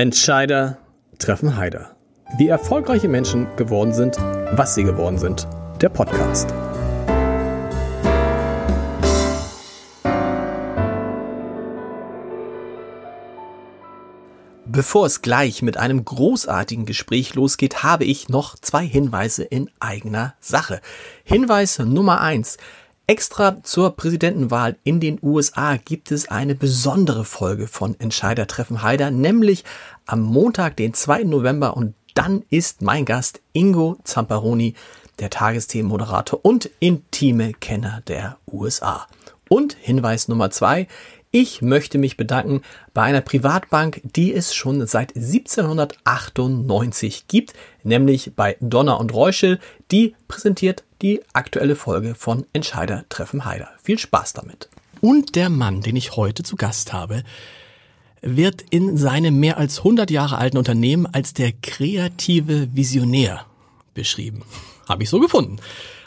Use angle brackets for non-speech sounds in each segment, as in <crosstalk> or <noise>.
Entscheider treffen Heider. Wie erfolgreiche Menschen geworden sind, was sie geworden sind. Der Podcast. Bevor es gleich mit einem großartigen Gespräch losgeht, habe ich noch zwei Hinweise in eigener Sache. Hinweis Nummer eins. Extra zur Präsidentenwahl in den USA gibt es eine besondere Folge von Entscheider treffen Heider, nämlich am Montag, den 2. November und dann ist mein Gast Ingo Zamparoni, der Tagesthemenmoderator und intime Kenner der USA. Und Hinweis Nummer zwei, ich möchte mich bedanken bei einer Privatbank, die es schon seit 1798 gibt, nämlich bei Donner und Reuschel. Die präsentiert die aktuelle Folge von Entscheider treffen Heider. Viel Spaß damit. Und der Mann, den ich heute zu Gast habe, wird in seinem mehr als 100 Jahre alten Unternehmen als der kreative Visionär beschrieben. Habe ich so gefunden.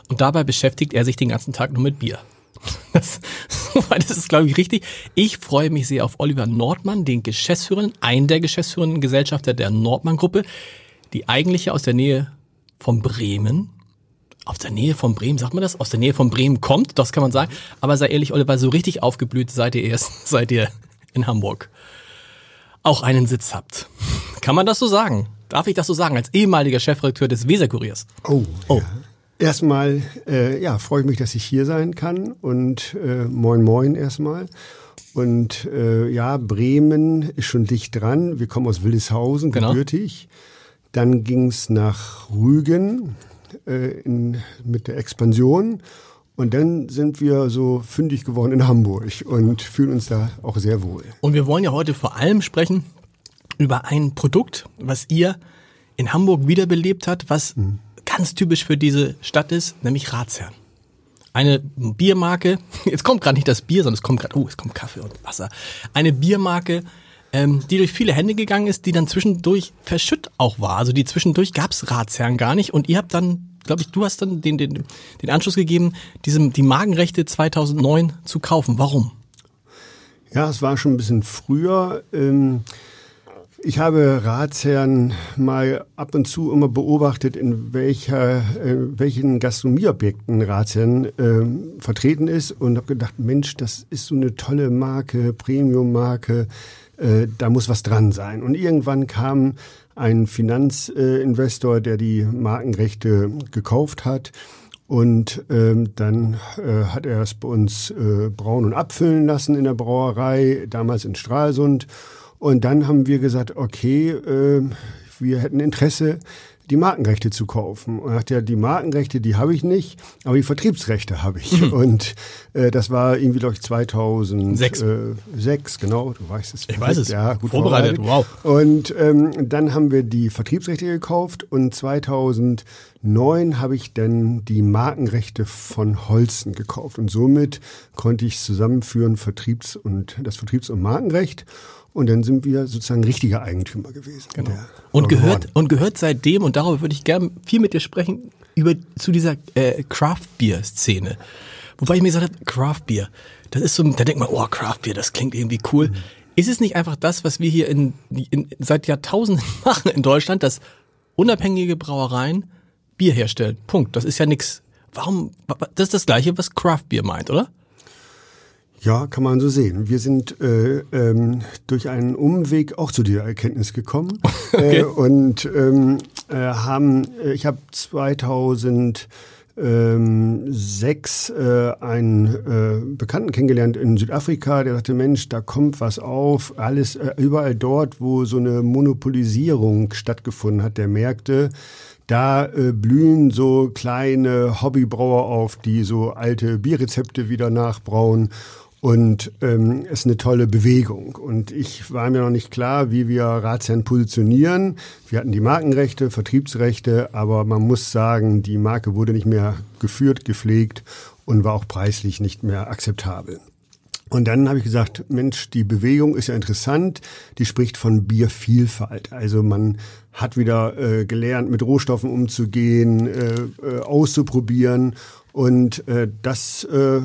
Und dabei beschäftigt er sich den ganzen Tag nur mit Bier. <laughs> Das, das ist, glaube ich, richtig. Ich freue mich sehr auf Oliver Nordmann, den Geschäftsführer, einen der geschäftsführenden Gesellschafter der Nordmann-Gruppe, die eigentliche aus der Nähe von Bremen, aus der Nähe von Bremen, sagt man das? Aus der Nähe von Bremen kommt, das kann man sagen. Aber sei ehrlich, Oliver, so richtig aufgeblüht seid ihr erst, <laughs> seid ihr in Hamburg. Auch einen Sitz habt. Kann man das so sagen? Darf ich das so sagen, als ehemaliger Chefredakteur des Weser-Kuriers? Oh, oh. Ja. Erstmal, äh, ja, freue ich mich, dass ich hier sein kann und äh, moin moin erstmal. Und äh, ja, Bremen ist schon dicht dran. Wir kommen aus Willishausen, genau. gebürtig. Dann ging's nach Rügen äh, in, mit der Expansion. Und dann sind wir so fündig geworden in Hamburg und fühlen uns da auch sehr wohl. Und wir wollen ja heute vor allem sprechen über ein Produkt, was ihr in Hamburg wiederbelebt hat, was mhm ganz typisch für diese Stadt ist, nämlich Ratsherrn. Eine Biermarke, <laughs> jetzt kommt gerade nicht das Bier, sondern es kommt gerade, oh, es kommt Kaffee und Wasser. Eine Biermarke, ähm, die durch viele Hände gegangen ist, die dann zwischendurch verschütt auch war. Also die zwischendurch gab's Ratsherrn gar nicht und ihr habt dann glaube ich, du hast dann den, den, den Anschluss gegeben, diesem, die Magenrechte 2009 zu kaufen. Warum? Ja, es war schon ein bisschen früher. Ähm ich habe Ratsherren mal ab und zu immer beobachtet, in welcher, äh, welchen Gastronomieobjekten Ratsherren äh, vertreten ist und habe gedacht, Mensch, das ist so eine tolle Marke, Premium-Marke, äh, da muss was dran sein. Und irgendwann kam ein Finanzinvestor, der die Markenrechte gekauft hat. Und ähm, dann äh, hat er es bei uns äh, brauen und abfüllen lassen in der Brauerei, damals in Stralsund. Und dann haben wir gesagt, okay, äh, wir hätten Interesse, die Markenrechte zu kaufen. Und er sagt ja, die Markenrechte, die habe ich nicht, aber die Vertriebsrechte habe ich. Mhm. Und äh, das war irgendwie, glaube ich, 2006. Äh, sechs, genau, du weißt es. Ich weiß es. Ja, gut vorbereitet. vorbereitet. Wow. Und ähm, dann haben wir die Vertriebsrechte gekauft und 2009 habe ich dann die Markenrechte von Holsten gekauft. Und somit konnte ich zusammenführen Vertriebs- und das Vertriebs- und Markenrecht. Und dann sind wir sozusagen richtige Eigentümer gewesen. Genau. Und gehört, und gehört seitdem, und darüber würde ich gerne viel mit dir sprechen, über, zu dieser äh, Craft Beer Szene. Wobei ich mir gesagt habe, Craft Beer, das ist so, da denkt man, oh, Craft Beer, das klingt irgendwie cool. Mhm. Ist es nicht einfach das, was wir hier in, in, seit Jahrtausenden <laughs> machen in Deutschland, dass unabhängige Brauereien Bier herstellen? Punkt. Das ist ja nix. Warum, das ist das Gleiche, was Craft Beer meint, oder? Ja, kann man so sehen. Wir sind äh, ähm, durch einen Umweg auch zu dieser Erkenntnis gekommen <laughs> okay. äh, und ähm, äh, haben, äh, ich habe 2000 ähm, sechs äh, einen äh, Bekannten kennengelernt in Südafrika, der sagte, Mensch, da kommt was auf, alles äh, überall dort, wo so eine Monopolisierung stattgefunden hat der Märkte, da äh, blühen so kleine Hobbybrauer auf, die so alte Bierrezepte wieder nachbrauen und ähm, ist eine tolle Bewegung. Und ich war mir noch nicht klar, wie wir Ratsherrn positionieren. Wir hatten die Markenrechte, Vertriebsrechte, aber man muss sagen, die Marke wurde nicht mehr geführt, gepflegt und war auch preislich nicht mehr akzeptabel. Und dann habe ich gesagt, Mensch, die Bewegung ist ja interessant. Die spricht von Biervielfalt. Also man hat wieder äh, gelernt, mit Rohstoffen umzugehen, äh, äh, auszuprobieren. Und äh, das äh, äh,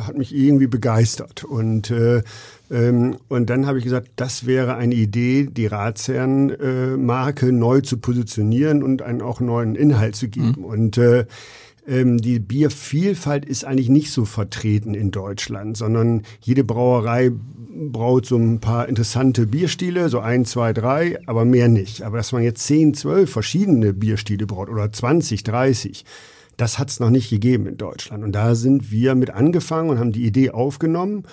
hat mich irgendwie begeistert. Und äh, Ähm, und dann habe ich gesagt, das wäre eine Idee, die Ratsherren-Marke äh, neu zu positionieren und einen auch neuen Inhalt zu geben. Mhm. Und äh, ähm, die Biervielfalt ist eigentlich nicht so vertreten in Deutschland, sondern jede Brauerei braut so ein paar interessante Bierstile, so ein, zwei, drei, aber mehr nicht. Aber dass man jetzt zehn, zwölf verschiedene Bierstile braut oder 20, 30, das hat es noch nicht gegeben in Deutschland. Und da sind wir mit angefangen und haben die Idee aufgenommen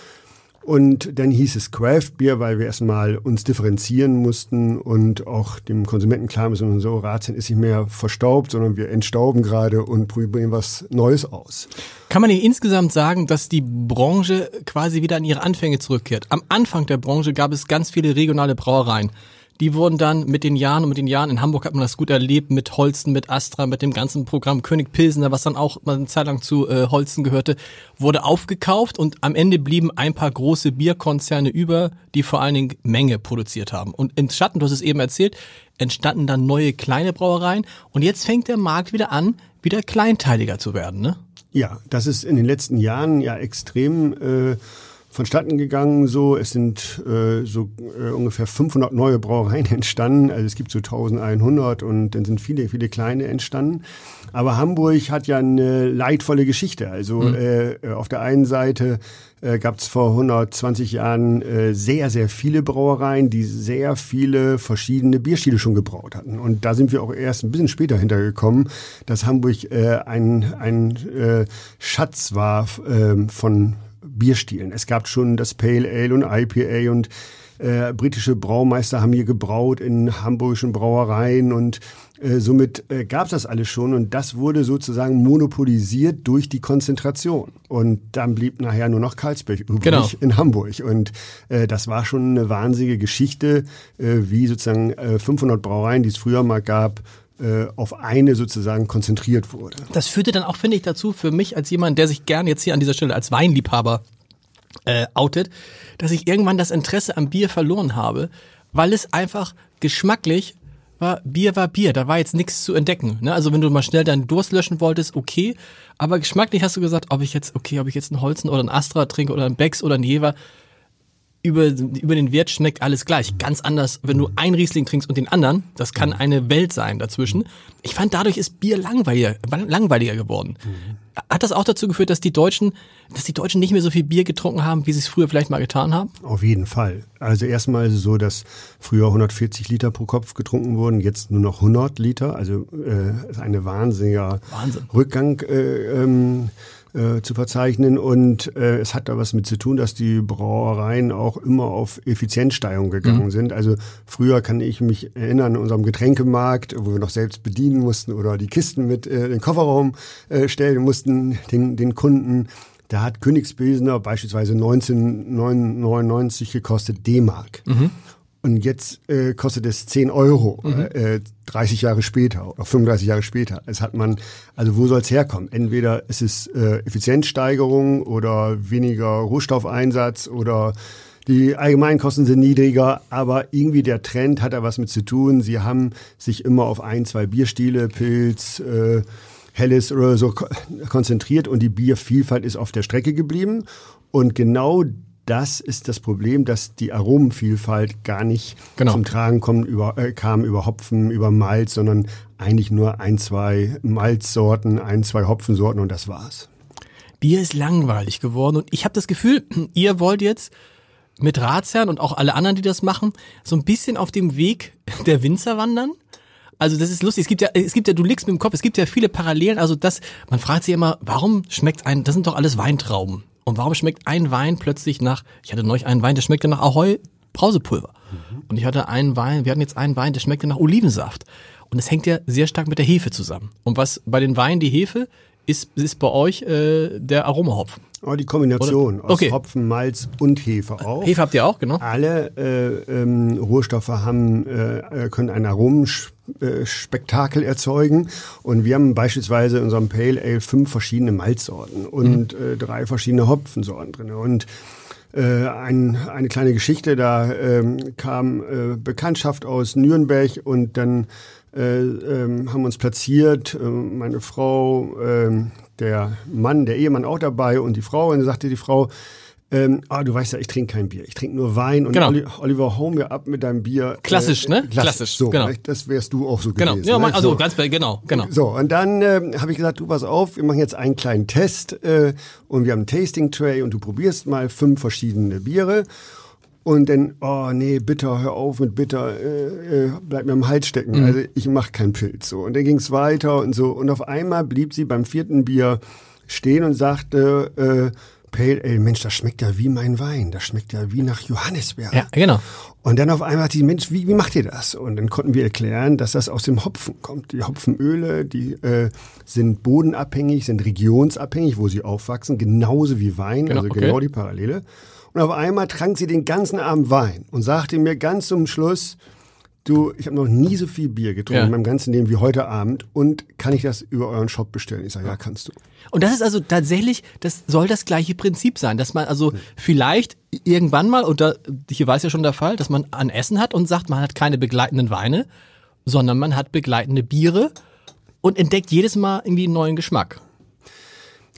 und dann hieß es Craft Beer, weil wir erstmal uns differenzieren mussten und auch dem Konsumenten klar müssen, so Ratien ist nicht mehr verstaubt, sondern wir entstauben gerade und probieren was Neues aus. Kann man hier insgesamt sagen, dass die Branche quasi wieder an ihre Anfänge zurückkehrt? Am Anfang der Branche gab es ganz viele regionale Brauereien. Die wurden dann mit den Jahren und mit den Jahren, in Hamburg hat man das gut erlebt, mit Holsten, mit Astra, mit dem ganzen Programm König Pilsener, was dann auch mal eine Zeit lang zu äh, Holsten gehörte, wurde aufgekauft und am Ende blieben ein paar große Bierkonzerne über, die vor allen Dingen Menge produziert haben. Und im Schatten, du hast es eben erzählt, entstanden dann neue kleine Brauereien und jetzt fängt der Markt wieder an, wieder kleinteiliger zu werden, ne? Ja, das ist in den letzten Jahren ja extrem äh, vonstatten gegangen. So, es sind äh, so äh, ungefähr 500 neue Brauereien <laughs> entstanden. Also es gibt so 1100 und dann sind viele, viele kleine entstanden. Aber Hamburg hat ja eine leidvolle Geschichte. Also mhm. äh, auf der einen Seite äh, gab es vor 120 Jahren äh, sehr, sehr viele Brauereien, die sehr viele verschiedene Bierstile schon gebraut hatten. Und da sind wir auch erst ein bisschen später hintergekommen, dass Hamburg äh, ein, ein äh, Schatz war äh, von Bierstilen. Es gab schon das Pale Ale und IPA und äh, britische Braumeister haben hier gebraut in hamburgischen Brauereien und äh, somit äh, gab es das alles schon und das wurde sozusagen monopolisiert durch die Konzentration. Und dann blieb nachher nur noch Karlsberg übrig genau. in Hamburg. Und äh, das war schon eine wahnsinnige Geschichte, äh, wie sozusagen äh, 500 Brauereien, die es früher mal gab, äh, auf eine sozusagen konzentriert wurde. Das führte dann auch, finde ich, dazu, für mich als jemand, der sich gern jetzt hier an dieser Stelle als Weinliebhaber äh, outet, dass ich irgendwann das Interesse am Bier verloren habe, weil es einfach geschmacklich war, Bier war Bier, da war jetzt nichts zu entdecken. Ne? Also wenn du mal schnell deinen Durst löschen wolltest, okay, aber geschmacklich hast du gesagt, ob ich jetzt, okay, ob ich jetzt einen Holzen oder einen Astra trinke oder einen Becks oder einen Jever, über, über den Wert schmeckt alles gleich. Ganz anders, wenn du einen Riesling trinkst und den anderen. Das kann eine Welt sein dazwischen. Ich fand, dadurch ist Bier langweiliger, langweiliger geworden. Hat das auch dazu geführt, dass die Deutschen, dass die Deutschen nicht mehr so viel Bier getrunken haben, wie sie es früher vielleicht mal getan haben? Auf jeden Fall. Also erstmal ist es so, dass früher 140 Liter pro Kopf getrunken wurden, jetzt nur noch 100 Liter. Also äh, ist eine wahnsinniger Wahnsinn. Rückgang. Äh, ähm, äh, zu verzeichnen. Und äh, es hat da was mit zu tun, dass die Brauereien auch immer auf Effizienzsteigerung gegangen mhm. sind. Also früher kann ich mich erinnern, in unserem Getränkemarkt, wo wir noch selbst bedienen mussten oder die Kisten mit äh, in den Kofferraum äh, stellen mussten, den, den Kunden. Da hat Königspilsner beispielsweise 1999 gekostet D-Mark. Mhm. Und jetzt äh, kostet es 10 Euro, mhm. äh, 30 Jahre später oder 35 Jahre später. Es hat man, also wo soll es herkommen? Entweder es ist äh, Effizienzsteigerung oder weniger Rohstoffeinsatz oder die Allgemeinkosten sind niedriger, aber irgendwie der Trend hat da was mit zu tun. Sie haben sich immer auf ein, zwei Bierstile, Pilz, äh, Helles oder so konzentriert und die Biervielfalt ist auf der Strecke geblieben. Und genau das ist das Problem, dass die Aromenvielfalt gar nicht genau. zum Tragen kommt, über, äh, kam über Hopfen, über Malz, sondern eigentlich nur ein, zwei Malzsorten, ein, zwei Hopfensorten und das war's. Bier ist langweilig geworden und ich habe das Gefühl, <clears throat> ihr wollt jetzt mit Ratsherren und auch alle anderen, die das machen, so ein bisschen auf dem Weg <laughs> der Winzer wandern. Also das ist lustig. Es gibt ja, es gibt ja, du liegst mit dem Kopf. Es gibt ja viele Parallelen. Also das, man fragt sich immer, warum schmeckt ein? Das sind doch alles Weintrauben. Und warum schmeckt ein Wein plötzlich nach, ich hatte neulich einen Wein, der schmeckte nach Ahoi Brausepulver. Mhm. Und ich hatte einen Wein, wir hatten jetzt einen Wein, der schmeckte nach Olivensaft. Und es hängt ja sehr stark mit der Hefe zusammen. Und was bei den Weinen die Hefe ist, ist bei euch äh, der Aromahopfen. Oh, die Kombination Oder? aus okay. Hopfen, Malz und Hefe auch. Hefe habt ihr auch, genau. Alle äh, ähm, Rohstoffe haben, äh, können ein Aromenspektakel erzeugen. Und wir haben beispielsweise in unserem Pale Ale fünf verschiedene Malzsorten und mhm. äh, drei verschiedene Hopfensorten drin. Und äh, ein, eine kleine Geschichte, da ähm, kam äh, Bekanntschaft aus Nürnberg und dann äh, ähm, haben uns platziert, äh, meine Frau, äh, der Mann, der Ehemann auch dabei und die Frau. Und dann sagte die Frau, ähm, ah, du weißt ja, ich trinke kein Bier, ich trinke nur Wein und Genau. Oli- Oliver, hau mir ab mit deinem Bier. Klassisch, ne? Klassisch, Klassisch, so, genau. Das wärst du auch so Genau. gewesen. Ja, ne? also so. ganz genau, genau. So, und dann ähm, habe ich gesagt, du pass auf, wir machen jetzt einen kleinen Test äh, und wir haben einen Tasting Tray und du probierst mal fünf verschiedene Biere. Und dann, oh nee, bitter, hör auf mit bitter, äh, äh, bleib mir am Hals stecken. Also ich mach keinen Pilz. So. Und dann ging's weiter und so. Und auf einmal blieb sie beim vierten Bier stehen und sagte, äh, Pale Ale, Mensch, das schmeckt ja wie mein Wein. Das schmeckt ja wie nach Johannisbeere. Ja, genau. Und dann auf einmal hat die Mensch, wie, wie macht ihr das? Und dann konnten wir erklären, dass das aus dem Hopfen kommt. Die Hopfenöle, die äh, sind bodenabhängig, sind regionsabhängig, wo sie aufwachsen, genauso wie Wein, Genau, also okay. genau die Parallele. Und auf einmal trank sie den ganzen Abend Wein und sagte mir ganz zum Schluss, du, ich habe noch nie so viel Bier getrunken Ja. in meinem ganzen Leben wie heute Abend und kann ich das über euren Shop bestellen? Ich sage, ja, kannst du. Und das ist also tatsächlich, das soll das gleiche Prinzip sein, dass man also vielleicht irgendwann mal, und da, hier war es ja schon der Fall, dass man an Essen hat und sagt, man hat keine begleitenden Weine, sondern man hat begleitende Biere und entdeckt jedes Mal irgendwie einen neuen Geschmack.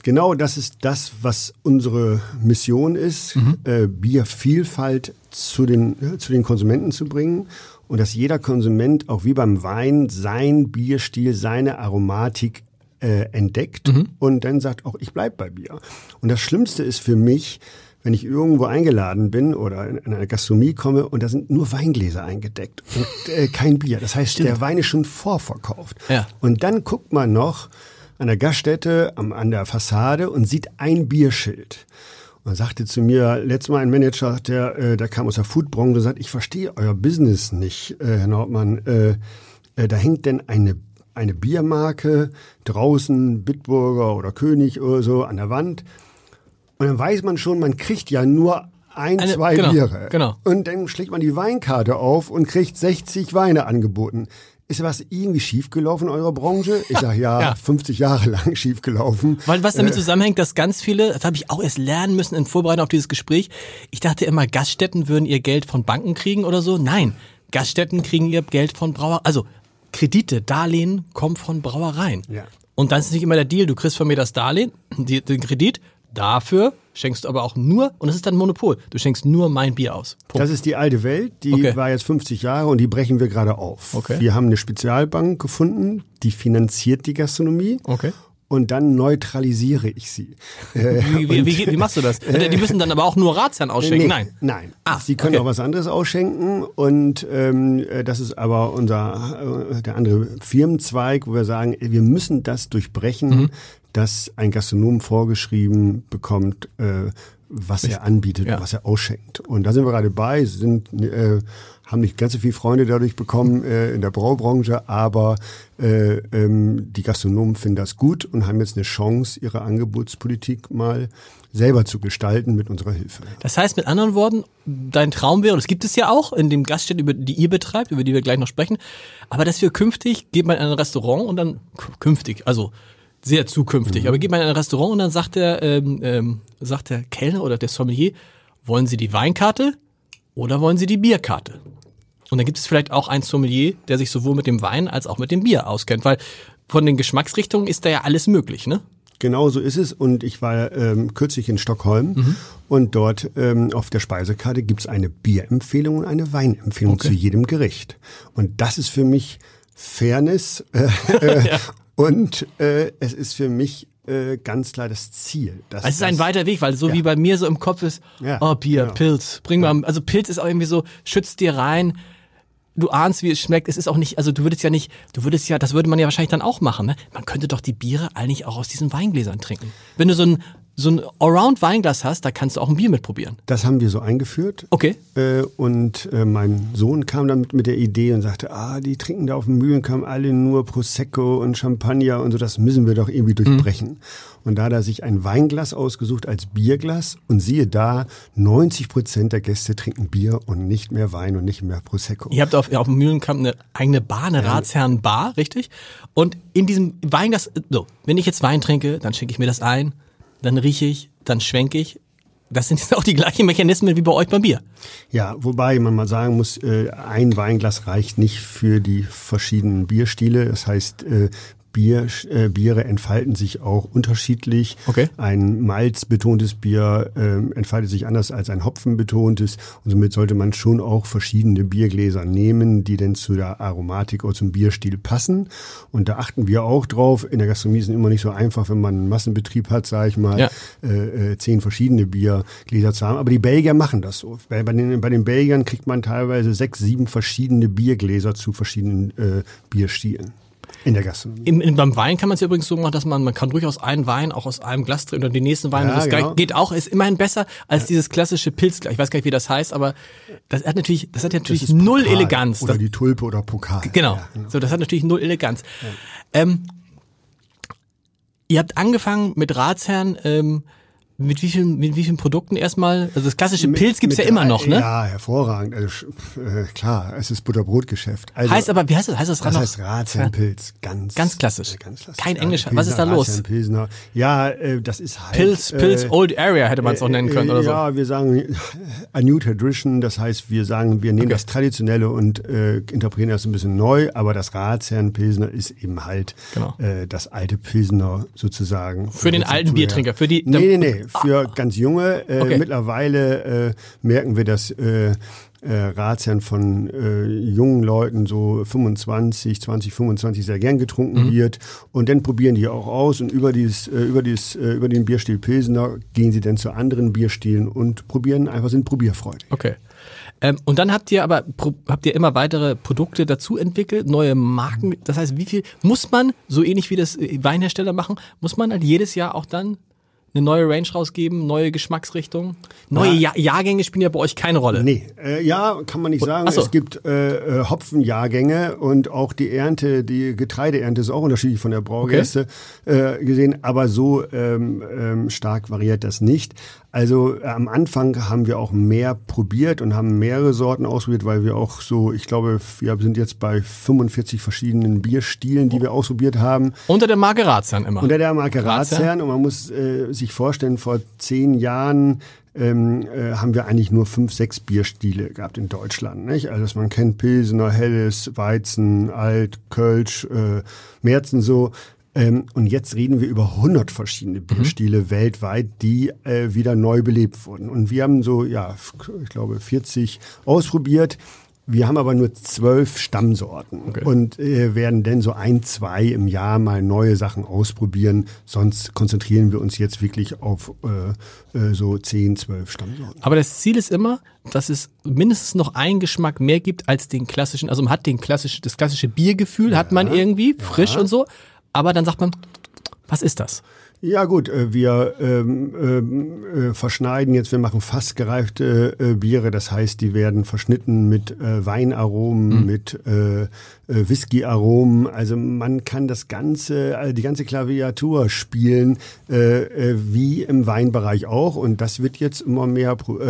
Genau, das ist das, was unsere Mission ist, äh, Biervielfalt zu den, äh, zu den Konsumenten zu bringen und dass jeder Konsument auch wie beim Wein sein Bierstil, seine Aromatik äh, entdeckt und dann sagt, auch ich bleib bei Bier. Und das Schlimmste ist für mich, wenn ich irgendwo eingeladen bin oder in einer Gastronomie komme und da sind nur Weingläser eingedeckt und äh, kein Bier. Das heißt, der Wein ist schon vorverkauft. Ja. Und dann guckt man noch an der Gaststätte, am, an der Fassade und sieht ein Bierschild. Und sagte zu mir letztes Mal ein Manager, der, äh, der kam aus der Foodbranche und sagt, ich verstehe euer Business nicht, äh, Herr Nordmann. Äh, da hängt denn eine, eine Biermarke draußen, Bitburger oder König oder so, an der Wand. Und dann weiß man schon, man kriegt ja nur ein, Eine- zwei genau, Biere. genau. Und dann schlägt man die Weinkarte auf und kriegt 60 Weine angeboten. Ist was irgendwie schiefgelaufen in eurer Branche? Ich sage ja, <laughs> Ja. 50 Jahre lang schiefgelaufen. Weil was damit zusammenhängt, dass ganz viele, das habe ich auch erst lernen müssen in Vorbereitung auf dieses Gespräch. Ich dachte immer, Gaststätten würden ihr Geld von Banken kriegen oder so. Nein, Gaststätten kriegen ihr Geld von Brauer, also Kredite, Darlehen kommen von Brauereien. Ja. Und dann ist nicht immer der Deal, du kriegst von mir das Darlehen, den Kredit, dafür schenkst du aber auch nur, und das ist dann Monopol, du schenkst nur mein Bier aus. Punkt. Das ist die alte Welt, die Okay. war jetzt 50 Jahre und die brechen wir gerade auf. Okay. Wir haben eine Spezialbank gefunden, die finanziert die Gastronomie. Okay. Und dann neutralisiere ich sie. <laughs> Wie, wie, wie, wie machst du das? <laughs> Die müssen dann aber auch nur Ratsherren ausschenken. Nee, Nein. Nein. Ah, Sie können okay. auch was anderes ausschenken und ähm, äh, das ist aber unser äh, der andere Firmenzweig, wo wir sagen, wir müssen das durchbrechen, Mhm. Dass ein Gastronom vorgeschrieben bekommt, äh, was er anbietet Ja. und was er ausschenkt. Und da sind wir gerade bei, sind äh, haben nicht ganz so viele Freunde dadurch bekommen äh, in der Braubranche, aber äh, ähm, die Gastronomen finden das gut und haben jetzt eine Chance, ihre Angebotspolitik mal selber zu gestalten mit unserer Hilfe. Das heißt mit anderen Worten, dein Traum wäre, und das gibt es ja auch in dem Gaststätten, über die ihr betreibt, über die wir gleich noch sprechen, aber dass wir künftig, geht man in ein Restaurant und dann, künftig, also sehr zukünftig, aber geht man in ein Restaurant und dann sagt der, ähm, ähm, sagt der Kellner oder der Sommelier, wollen Sie die Weinkarte oder wollen Sie die Bierkarte? Und dann gibt es vielleicht auch einen Sommelier, der sich sowohl mit dem Wein als auch mit dem Bier auskennt, weil von den Geschmacksrichtungen ist da ja alles möglich, ne? Genau so ist es. Und ich war ähm, kürzlich in Stockholm Mhm. und dort ähm, auf der Speisekarte gibt's eine Bierempfehlung und eine Weinempfehlung Okay. zu jedem Gericht. Und das ist für mich Fairness äh, <laughs> äh, und äh, es ist für mich äh, ganz klar das Ziel. dass Es ist ein weiter Weg, weil so wie bei mir so im Kopf ist, Ja, oh Bier, genau. Pilz, bring mal, also Pilz ist auch irgendwie so, schützt dir rein, du ahnst, wie es schmeckt, es ist auch nicht, also du würdest ja nicht, du würdest ja, das würde man ja wahrscheinlich dann auch machen, ne? Man könnte doch die Biere eigentlich auch aus diesen Weingläsern trinken. Wenn du so ein, so ein Allround-Weinglas hast, da kannst du auch ein Bier mitprobieren. Das haben wir so eingeführt. Okay. Äh, und äh, mein Sohn kam dann mit, mit der Idee und sagte, ah, die trinken da auf dem Mühlenkamm alle nur Prosecco und Champagner und so, das müssen wir doch irgendwie durchbrechen. Und da hat er sich ein Weinglas ausgesucht als Bierglas und siehe da, 90 Prozent der Gäste trinken Bier und nicht mehr Wein und nicht mehr Prosecco. Ihr habt auf, auf dem Mühlenkamp eine eigene Bar, eine Ratsherren-Bar, richtig? Und in diesem Weinglas, so, wenn ich jetzt Wein trinke, dann schenke ich mir das ein, dann rieche ich, dann schwenke ich. Das sind <laughs> jetzt auch die gleichen Mechanismen wie bei euch beim Bier. Ja, wobei man mal sagen muss, äh, ein Weinglas reicht nicht für die verschiedenen Bierstile. Das heißt, äh, Bier, äh, Biere entfalten sich auch unterschiedlich. Okay. Ein malzbetontes Bier äh, entfaltet sich anders als ein hopfenbetontes. Und somit sollte man schon auch verschiedene Biergläser nehmen, die denn zu der Aromatik oder zum Bierstil passen. Und da achten wir auch drauf. In der Gastronomie ist es immer nicht so einfach, wenn man einen Massenbetrieb hat, sage ich mal, Ja. äh, äh, zehn verschiedene Biergläser zu haben. Aber die Belgier machen das so. Bei, bei, den, bei den Belgiern kriegt man teilweise sechs, sieben verschiedene Biergläser zu verschiedenen äh, Bierstilen in der Gastronomie. Im, im, beim Wein kann man es ja übrigens so machen, dass man, man kann durchaus einen Wein auch aus einem Glas trinken und den nächsten Wein. Ja, das genau. geht auch, ist immerhin besser als dieses klassische Pilzglas. Ich weiß gar nicht, wie das heißt, aber das hat natürlich, das hat natürlich Das null Pokal Eleganz. Oder die Tulpe oder Pokal. genau. Ja, So, das hat natürlich null Eleganz. Ähm, ihr habt angefangen mit Ratsherrn, ähm, mit wie vielen, mit wie vielen Produkten erstmal? Also das klassische Pilz gibt's ja mit immer noch, ne? Ja, hervorragend. Also, äh, klar, es ist Butterbrotgeschäft. Also, Heißt aber, wie heißt das? Heißt das das heißt Ratsherrenpilz. Ganz, Ganz klassisch. äh, Ganz klassisch. Kein Ja, Englisch. Was ist da los? Ja, äh, das ist halt. Pilz, Pilz äh, Old Area hätte man es auch nennen können oder so. Ja, wir sagen a new tradition, das heißt, wir sagen, wir nehmen Okay. das Traditionelle und äh, interpretieren das ein bisschen neu, aber das Ratsherrenpilsner ist eben halt Genau. äh, das alte Pilsner sozusagen. Für den alten. Biertrinker, für die- Nee, nee, nee, für ganz junge. Äh, Okay. Mittlerweile äh, merken wir, dass äh, äh, Ratsherren von äh, jungen Leuten so 25, 20, 25 sehr gern getrunken Mhm. wird und dann probieren die auch aus und über dieses äh, über dieses äh, über den Bierstil Pilsener gehen sie dann zu anderen Bierstilen und probieren einfach sind probierfreudig. Okay. Ähm, und dann habt ihr aber habt ihr immer weitere Produkte dazu entwickelt, neue Marken. Das heißt, wie viel muss man, so ähnlich wie das äh, Weinhersteller machen, muss man halt jedes Jahr auch dann eine neue Range rausgeben, neue Geschmacksrichtungen? Neue ja Jahrgänge spielen ja bei euch keine Rolle. Nee, äh, ja, kann man nicht sagen. so. Es gibt äh, äh, Hopfenjahrgänge und auch die Ernte, die Getreideernte ist auch unterschiedlich von der Braugäste äh, gesehen, aber so ähm, ähm, stark variiert das nicht. Also äh, am Anfang haben wir auch mehr probiert und haben mehrere Sorten ausprobiert, weil wir auch so, ich glaube, wir sind jetzt bei 45 verschiedenen Bierstilen, die wir ausprobiert haben. Unter der Marke Ratsherrn immer. Unter der Marke? Ratsherrn und man muss äh, sich vorstellen, vor zehn Jahren ähm, äh, haben wir eigentlich nur fünf, sechs Bierstile gehabt in Deutschland. Nicht? Also man kennt Pilsener, Helles, Weizen, Alt, Kölsch, äh, Märzen so. Ähm, und jetzt reden wir über 100 verschiedene Bierstile weltweit, die äh, wieder neu belebt wurden. Und wir haben so, ja, ich glaube 40 ausprobiert. Wir haben aber nur zwölf Stammsorten Okay. und äh, werden dann so ein, zwei im Jahr mal neue Sachen ausprobieren. Sonst konzentrieren wir uns jetzt wirklich auf äh, äh, so zehn, zwölf Stammsorten. Aber das Ziel ist immer, dass es mindestens noch einen Geschmack mehr gibt als den klassischen. Also man hat den klassischen, das klassische Biergefühl hat man irgendwie frisch und so. Aber dann sagt man, was ist das? Ja gut, äh, wir ähm, ähm, äh, verschneiden jetzt, wir machen fast gereifte äh, Biere, das heißt, die werden verschnitten mit äh, Weinaromen, mit äh, äh, Whisky-Aromen. Also man kann das ganze, also die ganze Klaviatur spielen, wie im Weinbereich auch. Und das wird jetzt immer mehr pro-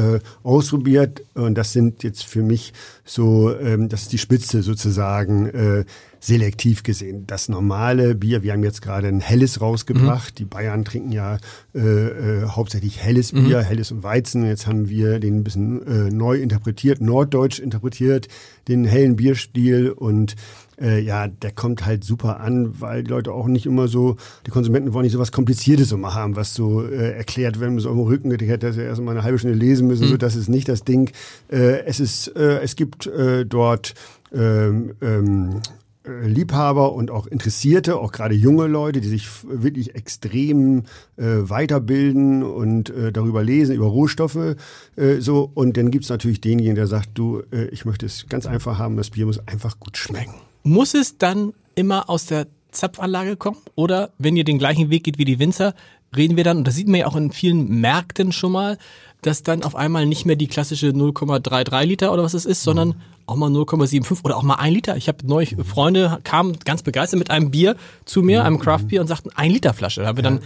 ausprobiert. Und das sind jetzt für mich so, ähm, das ist die Spitze sozusagen. Selektiv gesehen. Das normale Bier, wir haben jetzt gerade ein helles rausgebracht. Die Bayern trinken ja äh, äh, hauptsächlich helles Bier, helles und Weizen. Jetzt haben wir den ein bisschen äh, neu interpretiert, norddeutsch interpretiert, den hellen Bierstil und äh, ja, der kommt halt super an, weil die Leute auch nicht immer so, die Konsumenten wollen nicht so was Kompliziertes immer haben, was so äh, erklärt werden muss auf dem Rücken, hätte das ja erstmal eine halbe Stunde lesen müssen, so das ist nicht das Ding. Äh, es ist, äh, es gibt äh, dort ähm, ähm, äh, Liebhaber und auch Interessierte, auch gerade junge Leute, die sich wirklich extrem äh, weiterbilden und äh, darüber lesen, über Rohstoffe äh, so. Und dann gibt's natürlich denjenigen, der sagt, du, äh, ich möchte es ganz einfach haben, das Bier muss einfach gut schmecken. Muss es dann immer aus der Zapfanlage kommen? Oder wenn ihr den gleichen Weg geht wie die Winzer, reden wir dann, und das sieht man ja auch in vielen Märkten schon mal, dass dann auf einmal nicht mehr die klassische 0,33 Liter oder was es ist, sondern auch mal 0,75 oder auch mal ein Liter. Ich habe neulich Freunde kamen ganz begeistert mit einem Bier zu mir, einem Craft Bier und sagten ein Liter Flasche. Da haben wir dann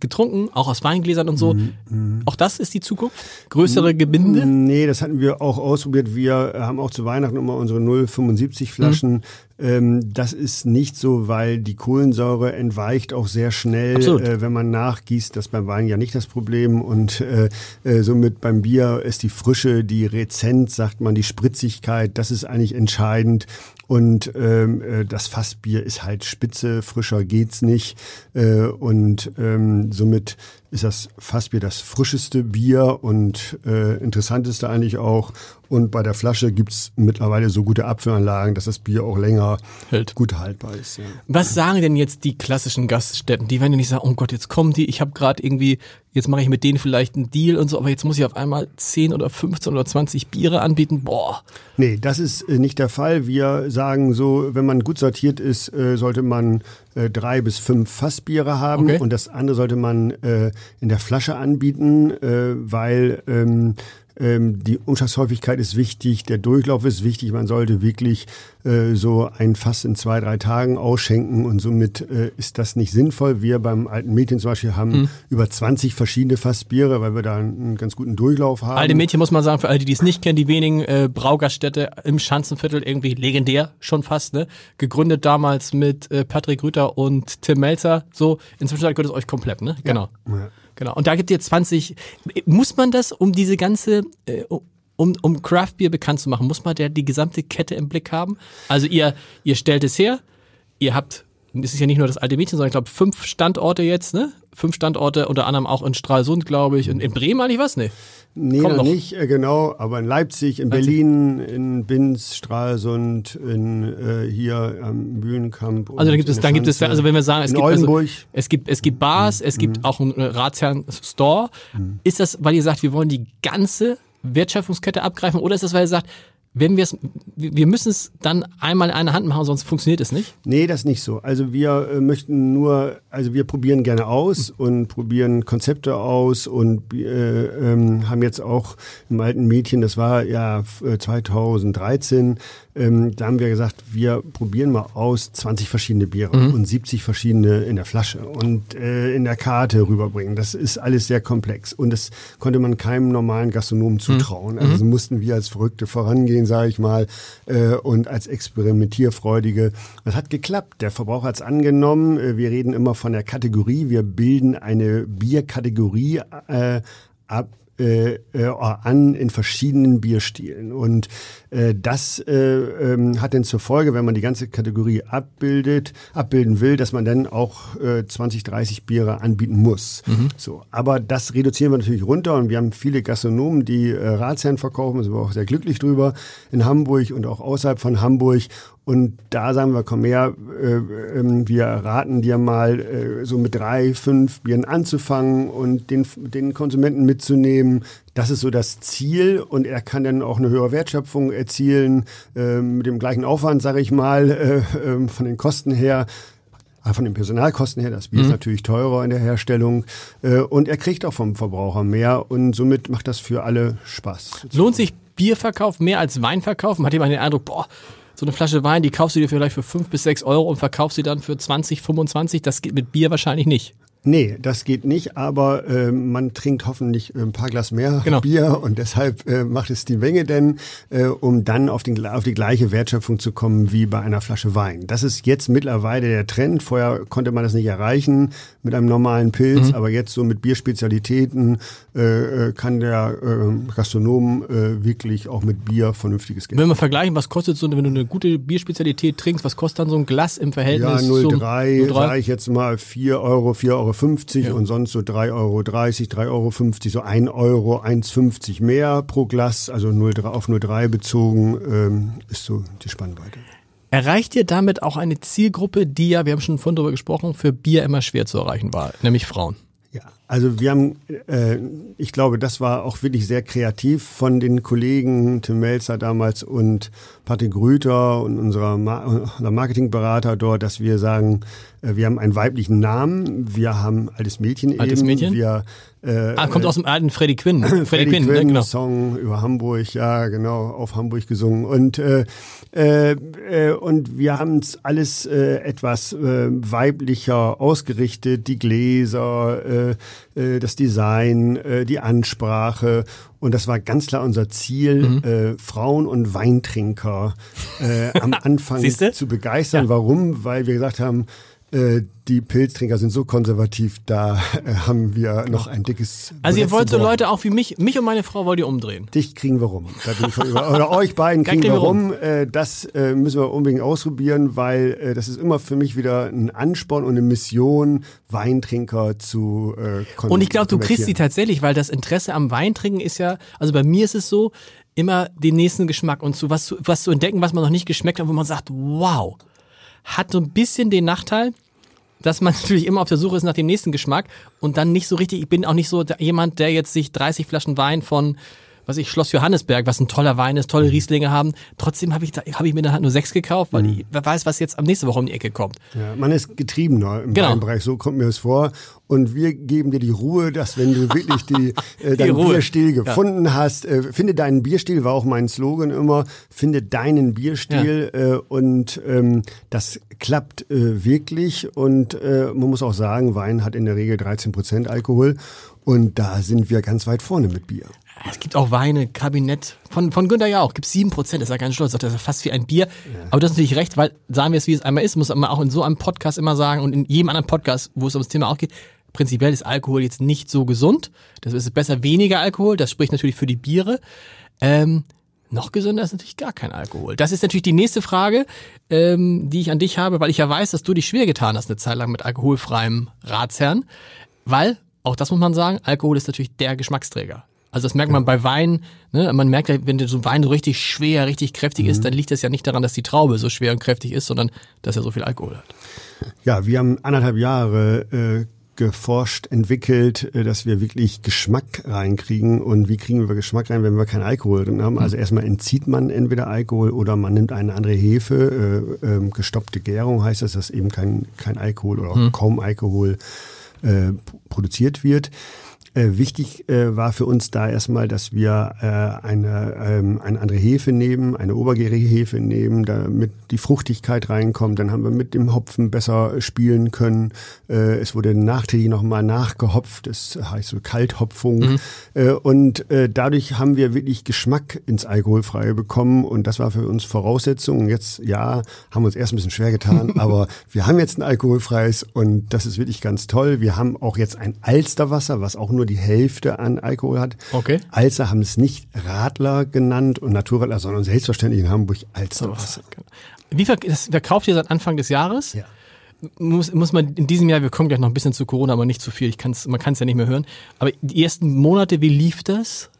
getrunken, auch aus Weingläsern und so. Auch das ist die Zukunft? Größere Gebinde? Nee, das hatten wir auch ausprobiert. Wir haben auch zu Weihnachten immer unsere 0,75 Flaschen. Ähm, das ist nicht so, weil die Kohlensäure entweicht auch sehr schnell, äh, wenn man nachgießt. Das ist beim Wein ja nicht das Problem. Und äh, äh, somit beim Bier ist die Frische, die Rezenz, sagt man, die Spritzigkeit, das ist eigentlich entscheidend. Und ähm, äh, das Fassbier ist halt spitze, frischer geht's nicht. Äh, und ähm, somit ist das Fassbier das frischeste Bier und äh, interessanteste eigentlich auch. Und bei der Flasche gibt's mittlerweile so gute Abfüllanlagen, dass das Bier auch länger Hält. gut haltbar ist. Ja. Was sagen denn jetzt die klassischen Gaststätten? Die werden ja nicht sagen, oh Gott, jetzt kommen die, ich habe gerade irgendwie, jetzt mache ich mit denen vielleicht einen Deal und so, aber jetzt muss ich auf einmal 10 oder 15 oder 20 Biere anbieten. Boah. Nee, das ist äh, nicht der Fall. Wir sagen so, wenn man gut sortiert ist, äh, sollte man äh, drei bis fünf Fassbiere haben okay. und das andere sollte man äh, in der Flasche anbieten, äh, weil ähm, die Umschlagshäufigkeit ist wichtig, der Durchlauf ist wichtig. Man sollte wirklich äh, so ein Fass in zwei, drei Tagen ausschenken und somit äh, ist das nicht sinnvoll. Wir beim alten Mädchen zum Beispiel haben mhm. über 20 verschiedene Fassbiere, weil wir da einen ganz guten Durchlauf haben. Alte Mädchen muss man sagen, für alle, die es nicht kennen, die wenigen äh, Braugaststätte im Schanzenviertel, irgendwie legendär schon fast, ne? Gegründet damals mit äh, Patrick Rüther und Tim Melzer. So, inzwischen gehört es euch komplett, ne? Genau. Ja. Genau. Und da gibt es 20. Muss man das, um diese ganze, äh, um, um Craft Beer bekannt zu machen, muss man der die gesamte Kette im Blick haben? Also ihr, ihr stellt es her, ihr habt, es ist ja nicht nur das alte Mädchen, sondern ich glaube fünf Standorte jetzt, ne? Fünf Standorte, unter anderem auch in Stralsund, glaube ich. Und in Bremen eigentlich was? Nee. Nee, noch, noch, nicht, äh, genau, aber in Leipzig, in Leipzig. Berlin, in Binz, Stralsund, in äh, hier am Mühlenkamp. Also dann gibt es, dann gibt es, also wenn wir sagen, es gibt, also, es gibt, es gibt Bars, mhm. es gibt mhm. auch einen Ratsherrn-Store. Mhm. Ist das, weil ihr sagt, wir wollen die ganze Wertschöpfungskette abgreifen, oder ist das, weil ihr sagt, wenn wir es, wir müssen es dann einmal in einer Hand machen, sonst funktioniert es nicht? Nee, das ist nicht so. Also wir äh, möchten nur, also wir probieren gerne aus und probieren Konzepte aus und äh, ähm, haben jetzt auch im alten Mädchen, das war ja 2013, äh, ähm, da haben wir gesagt, wir probieren mal aus 20 verschiedene Biere mhm. und 70 verschiedene in der Flasche und äh, in der Karte rüberbringen. Das ist alles sehr komplex und das konnte man keinem normalen Gastronomen zutrauen. Mhm. Also mussten wir als Verrückte vorangehen sage ich mal, äh, und als Experimentierfreudige. Das hat geklappt. Der Verbraucher hat es angenommen. Äh, wir reden immer von der Kategorie. Wir bilden eine Bierkategorie äh, ab äh, äh, an in verschiedenen Bierstilen. Und äh, das äh, ähm, hat dann zur Folge, wenn man die ganze Kategorie abbildet, abbilden will, dass man dann auch äh, 20, 30 Biere anbieten muss. Mhm. So, aber das reduzieren wir natürlich runter und wir haben viele Gastronomen, die äh, Ratsherren verkaufen, sind wir auch sehr glücklich drüber in Hamburg und auch außerhalb von Hamburg. Und da sagen wir, komm her, äh, äh, wir raten dir mal, äh, so mit drei, fünf Bieren anzufangen und den, den Konsumenten mitzunehmen. Das ist so das Ziel und er kann dann auch eine höhere Wertschöpfung erzielen äh, mit dem gleichen Aufwand, sage ich mal, äh, äh, von den Kosten her. Ah, von den Personalkosten her, das Bier mhm. ist natürlich teurer in der Herstellung äh, und er kriegt auch vom Verbraucher mehr und somit macht das für alle Spaß. Lohnt sich Bierverkauf mehr als Weinverkauf? Man hat immer den Eindruck, boah, so eine Flasche Wein, die kaufst du dir vielleicht für fünf bis sechs Euro und verkaufst sie dann für 20, 25. Das geht mit Bier wahrscheinlich nicht. Nee, das geht nicht, aber äh, man trinkt hoffentlich ein paar Glas mehr genau. Bier und deshalb äh, macht es die Menge denn, äh, um dann auf, den, auf die gleiche Wertschöpfung zu kommen wie bei einer Flasche Wein. Das ist jetzt mittlerweile der Trend. Vorher konnte man das nicht erreichen mit einem normalen Pilz, mhm. aber jetzt so mit Bierspezialitäten äh, äh kann der äh, Gastronom äh, wirklich auch mit Bier vernünftiges Geld. Wenn wir vergleichen, was kostet so, wenn du eine gute Bierspezialität trinkst, was kostet dann so ein Glas im Verhältnis? Ja, 0,3, sage ich jetzt mal 4 Euro, 4 Euro ja. und sonst so 3,30 Euro, 3,50 Euro, so 1 Euro, 1,50 mehr pro Glas, also 0, auf 0,3 bezogen, ähm, ist so die Spannweite. Erreicht ihr damit auch eine Zielgruppe, die ja, wir haben schon vorhin darüber gesprochen, für Bier immer schwer zu erreichen war, nämlich Frauen? Ja, also wir haben, äh, ich glaube, das war auch wirklich sehr kreativ von den Kollegen Tim Melzer damals und Patrick Rüther und unserer unser Marketingberater dort, dass wir sagen, äh, wir haben einen weiblichen Namen, wir haben altes Mädchen altes eben, Mädchen? wir äh, ah, kommt aus dem alten Freddy Quinn. Freddy, Freddy Quinn, Quinn ne, <laughs> genau. Song über Hamburg, ja genau, auf Hamburg gesungen. Und äh, äh, äh und wir haben es alles äh, etwas äh, weiblicher ausgerichtet, die Gläser, äh, äh, das Design, äh, die Ansprache. Und das war ganz klar unser Ziel, mhm. äh, Frauen und Weintrinker äh, am <laughs> Anfang zu begeistern. Ja. Warum? Weil wir gesagt haben, Äh, die Pilztrinker sind so konservativ, da äh, haben wir noch ein dickes. Also ihr wollt so Leute auch wie mich, mich und meine Frau wollt ihr umdrehen. Dich kriegen wir rum. Oder euch beiden kriegen, wir rum. Äh, das äh, müssen wir unbedingt ausprobieren, weil äh, das ist immer für mich wieder ein Ansporn und eine Mission, Weintrinker zu äh, Und ich glaube, du kriegst sie tatsächlich, weil das Interesse am Weintrinken ist ja, also bei mir ist es so, immer den nächsten Geschmack und zu was, zu, was zu entdecken, was man noch nicht geschmeckt hat, wo man sagt, wow, hat so ein bisschen den Nachteil, dass man <laughs> natürlich immer auf der Suche ist nach dem nächsten Geschmack und dann nicht so richtig, ich bin auch nicht so jemand, der jetzt sich 30 Flaschen Wein von was ich, Schloss Johannesberg, was ein toller Wein ist, tolle Rieslinge haben. Trotzdem habe ich, da, hab ich mir dann halt nur sechs gekauft, weil mhm. ich, wer weiß, was jetzt am nächste Woche um die Ecke kommt. Ja, man ist getriebener im genau. Weinbereich, so kommt mir das vor. Und wir geben dir die Ruhe, dass wenn du wirklich die, <laughs> äh, deinen Bierstil gefunden ja. hast, äh, finde deinen Bierstil, war auch mein Slogan immer, finde deinen Bierstil ja. äh, und ähm, das klappt äh, wirklich und äh, man muss auch sagen, Wein hat in der Regel 13 Prozent Alkohol und da sind wir ganz weit vorne mit Bier. Es gibt auch Weine, Kabinett. Von, von Günther ja auch. Gibt sieben Prozent. Das ist ja ganz stolz. Das ist fast wie ein Bier. Ja. Aber das ist natürlich recht, weil sagen wir es, wie es einmal ist, muss man auch in so einem Podcast immer sagen und in jedem anderen Podcast, wo es ums Thema auch geht. Prinzipiell ist Alkohol jetzt nicht so gesund. Das ist besser weniger Alkohol. Das spricht natürlich für die Biere. Ähm, noch gesünder ist natürlich gar kein Alkohol. Das ist natürlich die nächste Frage, ähm, die ich an dich habe, weil ich ja weiß, dass du dich schwer getan hast eine Zeit lang mit alkoholfreiem Ratsherrn. Weil, auch das muss man sagen, Alkohol ist natürlich der Geschmacksträger. Also das merkt man bei Wein. Ne? Man merkt, wenn so ein Wein so richtig schwer, richtig kräftig mhm. ist, dann liegt das ja nicht daran, dass die Traube so schwer und kräftig ist, sondern dass er so viel Alkohol hat. Ja, wir haben anderthalb Jahre äh, geforscht, entwickelt, äh, dass wir wirklich Geschmack reinkriegen. Und wie kriegen wir Geschmack rein, wenn wir keinen Alkohol drin haben? Also erstmal entzieht man entweder Alkohol oder man nimmt eine andere Hefe. Äh, äh, gestoppte Gärung heißt das, dass eben kein, kein Alkohol oder hm. kaum Alkohol äh, produziert wird. Äh, wichtig äh, war für uns da erstmal, dass wir äh, eine, ähm, eine andere Hefe nehmen, eine obergärige Hefe nehmen, damit die Fruchtigkeit reinkommt. Dann haben wir mit dem Hopfen besser spielen können. Äh, es wurde nachträglich nochmal nachgehopft, das heißt so Kalthopfung. Mhm. Äh, und äh, dadurch haben wir wirklich Geschmack ins Alkoholfreie bekommen und das war für uns Voraussetzung. Und jetzt, ja, haben wir uns erst ein bisschen schwer getan, <laughs> aber wir haben jetzt ein alkoholfreies und das ist wirklich ganz toll. Wir haben auch jetzt ein Alsterwasser, was auch nur nur die Hälfte an Alkohol hat. Okay. Alster haben es nicht Radler genannt und Naturradler, sondern selbstverständlich in Hamburg Alsterwasser. Wie ver das verkauft ihr seit Anfang des Jahres? Ja. Muss, muss man in diesem Jahr, wir kommen gleich noch ein bisschen zu Corona, aber nicht zu viel, ich kann's, man kann es ja nicht mehr hören. Aber die ersten Monate, wie lief das?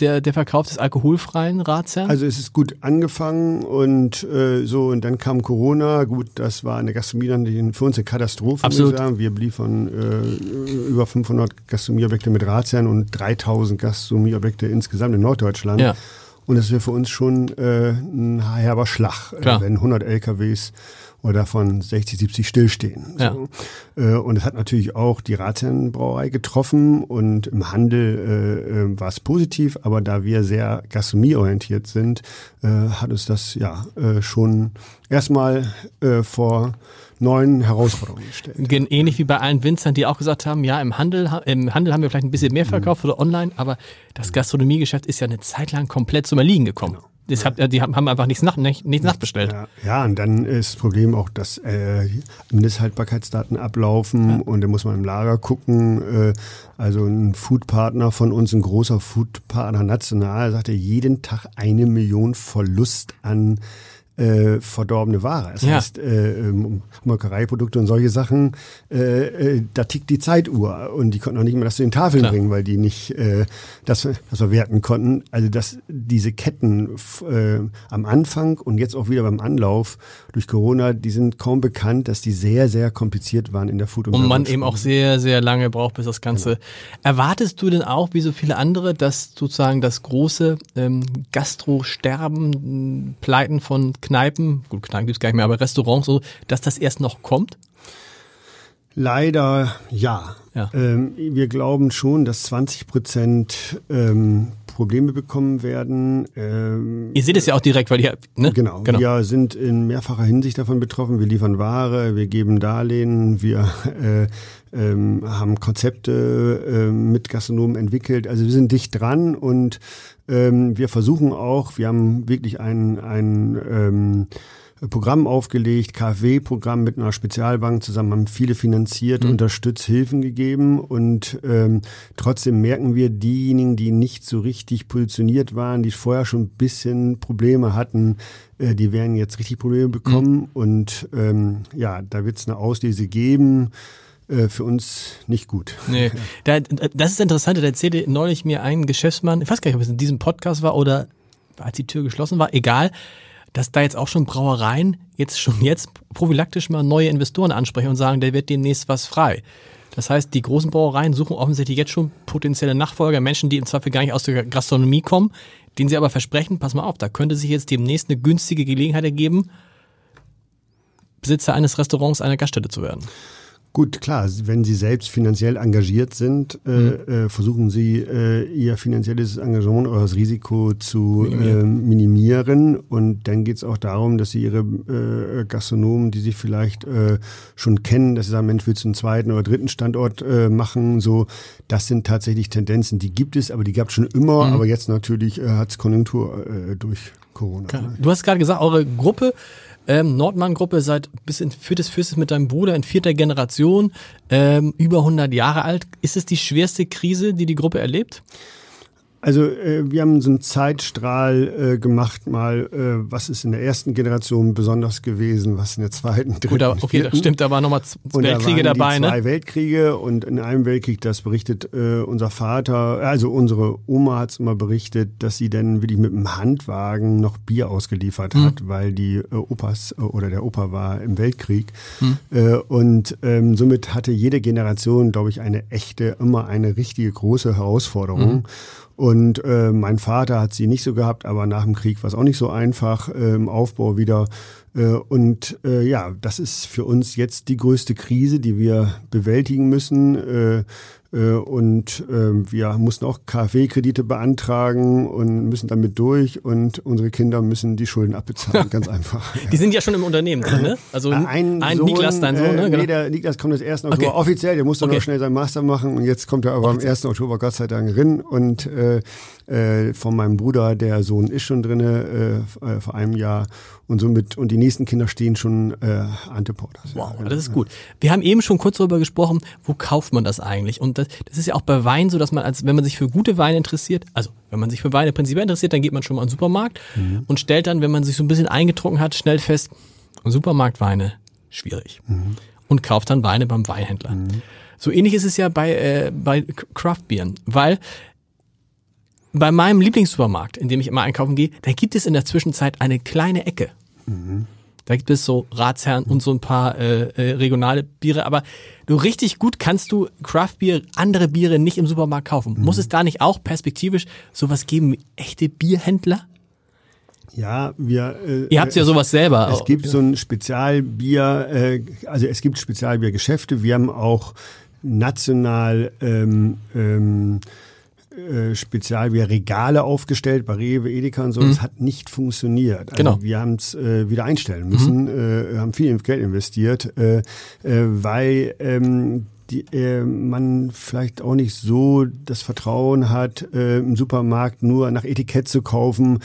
Der, der Verkauf des alkoholfreien Ratsherrn? Also es ist gut angefangen und äh, so und dann kam Corona. Gut, das war eine Gastronomie dann für uns eine Katastrophe. Absolut. Wir, sagen. wir beliefern äh, über 500 Gastronomieobjekte mit Ratsherren und 3000 Gastronomieobjekte insgesamt in Norddeutschland. Ja. Und das wäre für uns schon äh, ein herber Schlag, Klar. wenn 100 LKWs oder davon 60, 70 stillstehen. Ja. Äh, und es hat natürlich auch die Ratsherrenbrauerei getroffen und im Handel äh, äh, war es positiv, aber da wir sehr gastronomieorientiert sind, äh, hat uns das ja äh, schon erstmal äh, vor neuen Herausforderungen gestellt. Ähnlich wie bei allen Winzern, die auch gesagt haben, ja, im Handel, im Handel haben wir vielleicht ein bisschen mehr verkauft mhm. oder online, aber das Gastronomiegeschäft ist ja eine Zeit lang komplett zum Erliegen gekommen. Genau. Das hat, die haben einfach nichts, nach, nicht, nichts nachbestellt. Ja, ja, und dann ist das Problem auch, dass äh, Mindesthaltbarkeitsdaten ablaufen ja. und dann muss man im Lager gucken. Äh, also ein Foodpartner von uns, ein großer Foodpartner national, sagte jeden Tag eine Million Verlust an äh, verdorbene Ware. Das ja. heißt, äh, ähm, Molkereiprodukte und solche Sachen, äh, äh, da tickt die Zeituhr und die konnten auch nicht mehr das zu den Tafeln Klar. bringen, weil die nicht äh, das, das verwerten konnten. Also dass diese Ketten äh, am Anfang und jetzt auch wieder beim Anlauf durch Corona, die sind kaum bekannt, dass die sehr, sehr kompliziert waren in der Food- und Und man eben auch sehr, sehr lange braucht, bis das Ganze. Genau. Erwartest du denn auch, wie so viele andere, dass sozusagen das große ähm, Gastro-Sterben, Pleiten von Kneipen, gut, Kneipen gibt's gar nicht mehr, aber Restaurants so, dass das erst noch kommt? Leider ja. ja. Ähm, wir glauben schon, dass 20 Prozent ähm, Probleme bekommen werden. Ähm, ihr seht es ja auch direkt, weil ihr, ne? Genau, genau, wir sind in mehrfacher Hinsicht davon betroffen. Wir liefern Ware, wir geben Darlehen, wir äh, ähm, haben Konzepte äh, mit Gastronomen entwickelt. Also wir sind dicht dran und ähm, wir versuchen auch, wir haben wirklich ein, ein ähm, Programm aufgelegt, KfW-Programm mit einer Spezialbank zusammen, haben viele finanziert, mhm. unterstützt, Hilfen gegeben und ähm, trotzdem merken wir, diejenigen, die nicht so richtig positioniert waren, die vorher schon ein bisschen Probleme hatten, äh, die werden jetzt richtig Probleme bekommen mhm. und ähm, ja, da wird es eine Auslese geben äh, für uns nicht gut. Nee. <laughs> Da, das ist interessant, da erzählte neulich mir ein Geschäftsmann, ich weiß gar nicht, ob es in diesem Podcast war oder als die Tür geschlossen war, egal, dass da jetzt auch schon Brauereien jetzt schon jetzt prophylaktisch mal neue Investoren ansprechen und sagen, der wird demnächst was frei. Das heißt, die großen Brauereien suchen offensichtlich jetzt schon potenzielle Nachfolger, Menschen, die im Zweifel gar nicht aus der Gastronomie kommen, denen sie aber versprechen, pass mal auf, da könnte sich jetzt demnächst eine günstige Gelegenheit ergeben, Besitzer eines Restaurants, einer Gaststätte zu werden. Gut, klar, wenn Sie selbst finanziell engagiert sind, äh, mhm. äh, versuchen Sie äh, Ihr finanzielles Engagement oder das Risiko zu minimieren. Äh, minimieren. Und dann geht es auch darum, dass Sie Ihre äh, Gastronomen, die Sie vielleicht äh, schon kennen, dass Sie sagen, Mensch, willst du einen zweiten oder dritten Standort äh, machen? So, das sind tatsächlich Tendenzen, die gibt es, aber die gab es schon immer. Mhm. Aber jetzt natürlich äh, hat es Konjunktur äh, durch Corona. Du hast gerade gesagt, eure Gruppe ähm, Nordmann-Gruppe seit bis in viertes Fürstes mit deinem Bruder in vierter Generation, ähm, über 100 Jahre alt. Ist es die schwerste Krise, die die Gruppe erlebt? Also äh, wir haben so einen Zeitstrahl äh, gemacht, mal, äh, was ist in der ersten Generation besonders gewesen, was in der zweiten, dritten, Gut, okay, vierten. das stimmt, da waren nochmal Weltkriege da dabei, ne? Zwei Weltkriege und in einem Weltkrieg, das berichtet äh, unser Vater, also unsere Oma hat es immer berichtet, dass sie dann wirklich mit einem Handwagen noch Bier ausgeliefert mhm. hat, weil die äh, Opas äh, oder der Opa war im Weltkrieg. Mhm. Äh, und ähm, somit hatte jede Generation, glaube ich, eine echte, immer eine richtige große Herausforderung. Mhm. Und äh, mein Vater hat sie nicht so gehabt, aber nach dem Krieg war es auch nicht so einfach äh, im Aufbau wieder. Äh, und äh, ja, das ist für uns jetzt die größte Krise, die wir bewältigen müssen. Äh, und äh, wir mussten auch KfW-Kredite beantragen und müssen damit durch und unsere Kinder müssen die Schulden abbezahlen, <laughs> ganz einfach. Die sind ja schon im Unternehmen drin, ne? Also ein, ein Sohn, Niklas, dein Sohn, ne? Genau. Nee, der Niklas kommt das 1. Oktober okay. offiziell, der musste okay. noch schnell seinen Master machen und jetzt kommt er aber am 1. Oktober Gott sei Dank rein und äh, äh, von meinem Bruder, der Sohn ist schon drinne äh, äh, vor einem Jahr und somit und die nächsten Kinder stehen schon äh, ante Portas. Wow, ja. das ist gut. Wir haben eben schon kurz darüber gesprochen, wo kauft man das eigentlich? Und das, das ist ja auch bei Wein so, dass man als wenn man sich für gute Weine interessiert, also wenn man sich für Weine prinzipiell interessiert, dann geht man schon mal in den Supermarkt mhm. und stellt dann, wenn man sich so ein bisschen eingetrunken hat, schnell fest, Supermarktweine schwierig mhm. und kauft dann Weine beim Weinhändler. Mhm. So ähnlich ist es ja bei, äh, bei Craftbieren, weil bei meinem Lieblingssupermarkt, in dem ich immer einkaufen gehe, da gibt es in der Zwischenzeit eine kleine Ecke. Mhm. Da gibt es so Ratsherren und so ein paar äh, äh, regionale Biere, aber du richtig gut kannst du Craftbier, andere Biere nicht im Supermarkt kaufen. Mhm. Muss es da nicht auch perspektivisch sowas geben wie echte Bierhändler? Ja, wir. Äh, Ihr habt ja sowas selber. Es gibt so ein Spezialbier, äh, also es gibt Spezialbiergeschäfte. Wir haben auch national ähm, ähm, äh, Spezialbier-Regale aufgestellt bei Rewe, Edeka und so. Mhm. Das hat nicht funktioniert. Also genau. Wir haben es äh, wieder einstellen müssen, mhm. äh, haben viel Geld investiert, äh, äh, weil ähm, die, äh, man vielleicht auch nicht so das Vertrauen hat, äh, im Supermarkt nur nach Etikett zu kaufen.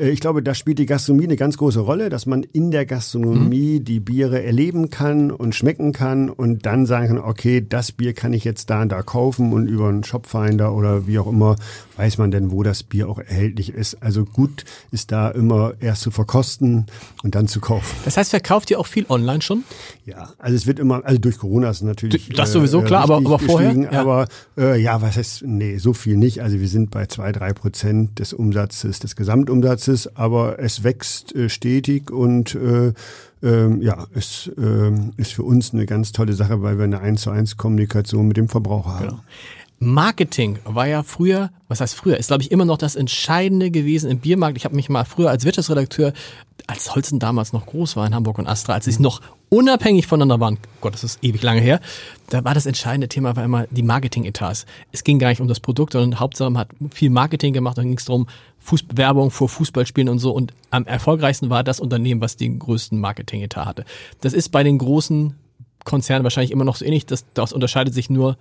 Äh, ich glaube, da spielt die Gastronomie eine ganz große Rolle, dass man in der Gastronomie mhm. die Biere erleben kann und schmecken kann und dann sagen kann, okay, das Bier kann ich jetzt da und da kaufen und über einen Shopfinder oder wie auch immer weiß man denn, wo das Bier auch erhältlich ist. Also gut ist da immer erst zu verkosten und dann zu kaufen. Das heißt, verkauft ihr auch viel online schon? Ja, also es wird immer, also durch Corona ist natürlich. Das sowieso äh, klar, aber, aber vorher. Ja. Aber äh, ja, was heißt, nee, so viel nicht. Also wir sind bei zwei, drei Prozent des Umsatzes, des Gesamtumsatzes, aber es wächst äh, stetig und äh, ähm, ja, es ähm, ist für uns eine ganz tolle Sache, weil wir eine 1 zu 1 Kommunikation mit dem Verbraucher haben. Genau. Marketing war ja früher, was heißt früher, ist glaube ich immer noch das Entscheidende gewesen im Biermarkt. Ich habe mich mal früher als Wirtschaftsredakteur, als Holzen damals noch groß war in Hamburg und Astra, als sie noch unabhängig voneinander waren, Gott, das ist ewig lange her, da war das entscheidende Thema war immer die Marketing-Etats. Es ging gar nicht um das Produkt, sondern Hauptsache man hat viel Marketing gemacht und ging es darum, Fußball, Werbung vor Fußballspielen und so. Und am erfolgreichsten war das Unternehmen, was den größten Marketing-Etat hatte. Das ist bei den großen Konzernen wahrscheinlich immer noch so ähnlich. Das, das unterscheidet sich nur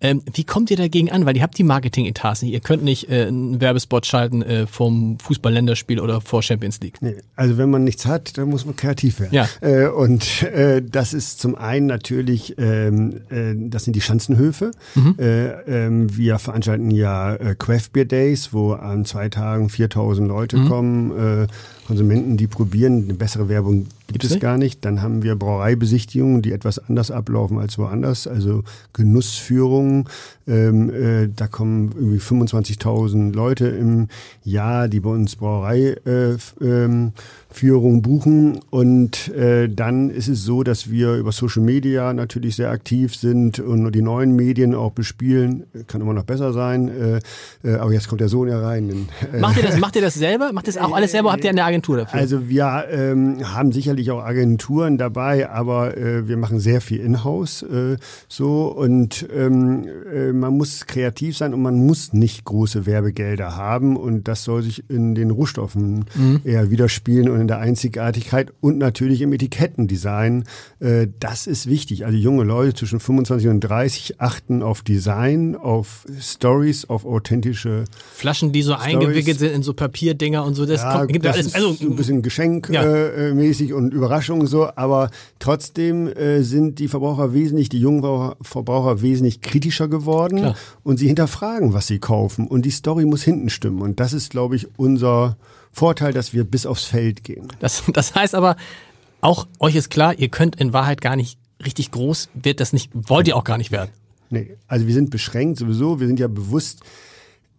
Ähm, wie kommt ihr dagegen an? Weil ihr habt die Marketing-Etats nicht. Ihr könnt nicht äh, einen Werbespot schalten äh, vom Fußball-Länderspiel oder vor Champions League. Nee, also wenn man nichts hat, dann muss man kreativ werden. Ja. Äh, und äh, das ist zum einen natürlich, ähm, äh, das sind die Schanzenhöfe. Mhm. Äh, ähm, wir veranstalten ja äh, Craft Beer Days, wo an zwei Tagen 4000 Leute mhm. kommen. Äh, Konsumenten, die probieren, eine bessere Werbung gibt es gar nicht. Dann haben wir Brauereibesichtigungen, die etwas anders ablaufen als woanders, also Genussführungen. Ähm, äh, da kommen irgendwie 25.000 Leute im Jahr, die bei uns Brauereiführungen äh, ähm, buchen. Und äh, dann ist es so, dass wir über Social Media natürlich sehr aktiv sind und die neuen Medien auch bespielen. Kann immer noch besser sein. Äh, äh, aber jetzt kommt der Sohn ja rein. Äh, macht ihr das, macht ihr das selber? Macht ihr das auch alles selber? Habt ihr eine Agentur dafür? Also wir ähm, haben sicherlich auch Agenturen dabei, aber äh, wir machen sehr viel in-house äh, so und ähm, äh, man muss kreativ sein und man muss nicht große Werbegelder haben und das soll sich in den Rohstoffen mhm. eher widerspiegeln und in der Einzigartigkeit und natürlich im Etikettendesign. Äh, das ist wichtig. Also junge Leute zwischen 25 und 30 achten auf Design, auf Stories, auf authentische Flaschen, die so Stories. eingewickelt sind in so Papierdinger und so. Das ja, kommt, gibt das alles. Also ein bisschen geschenkmäßig ja. äh, und Überraschung so, aber trotzdem äh, sind die Verbraucher wesentlich, die jungen Verbraucher wesentlich kritischer geworden Klar. und sie hinterfragen, was sie kaufen und die Story muss hinten stimmen und das ist, glaube ich, unser Vorteil, dass wir bis aufs Feld gehen. Das, das heißt aber, auch euch ist klar, ihr könnt in Wahrheit gar nicht richtig groß, wird das nicht, wollt ihr auch gar nicht werden. Nee, also wir sind beschränkt sowieso, wir sind ja bewusst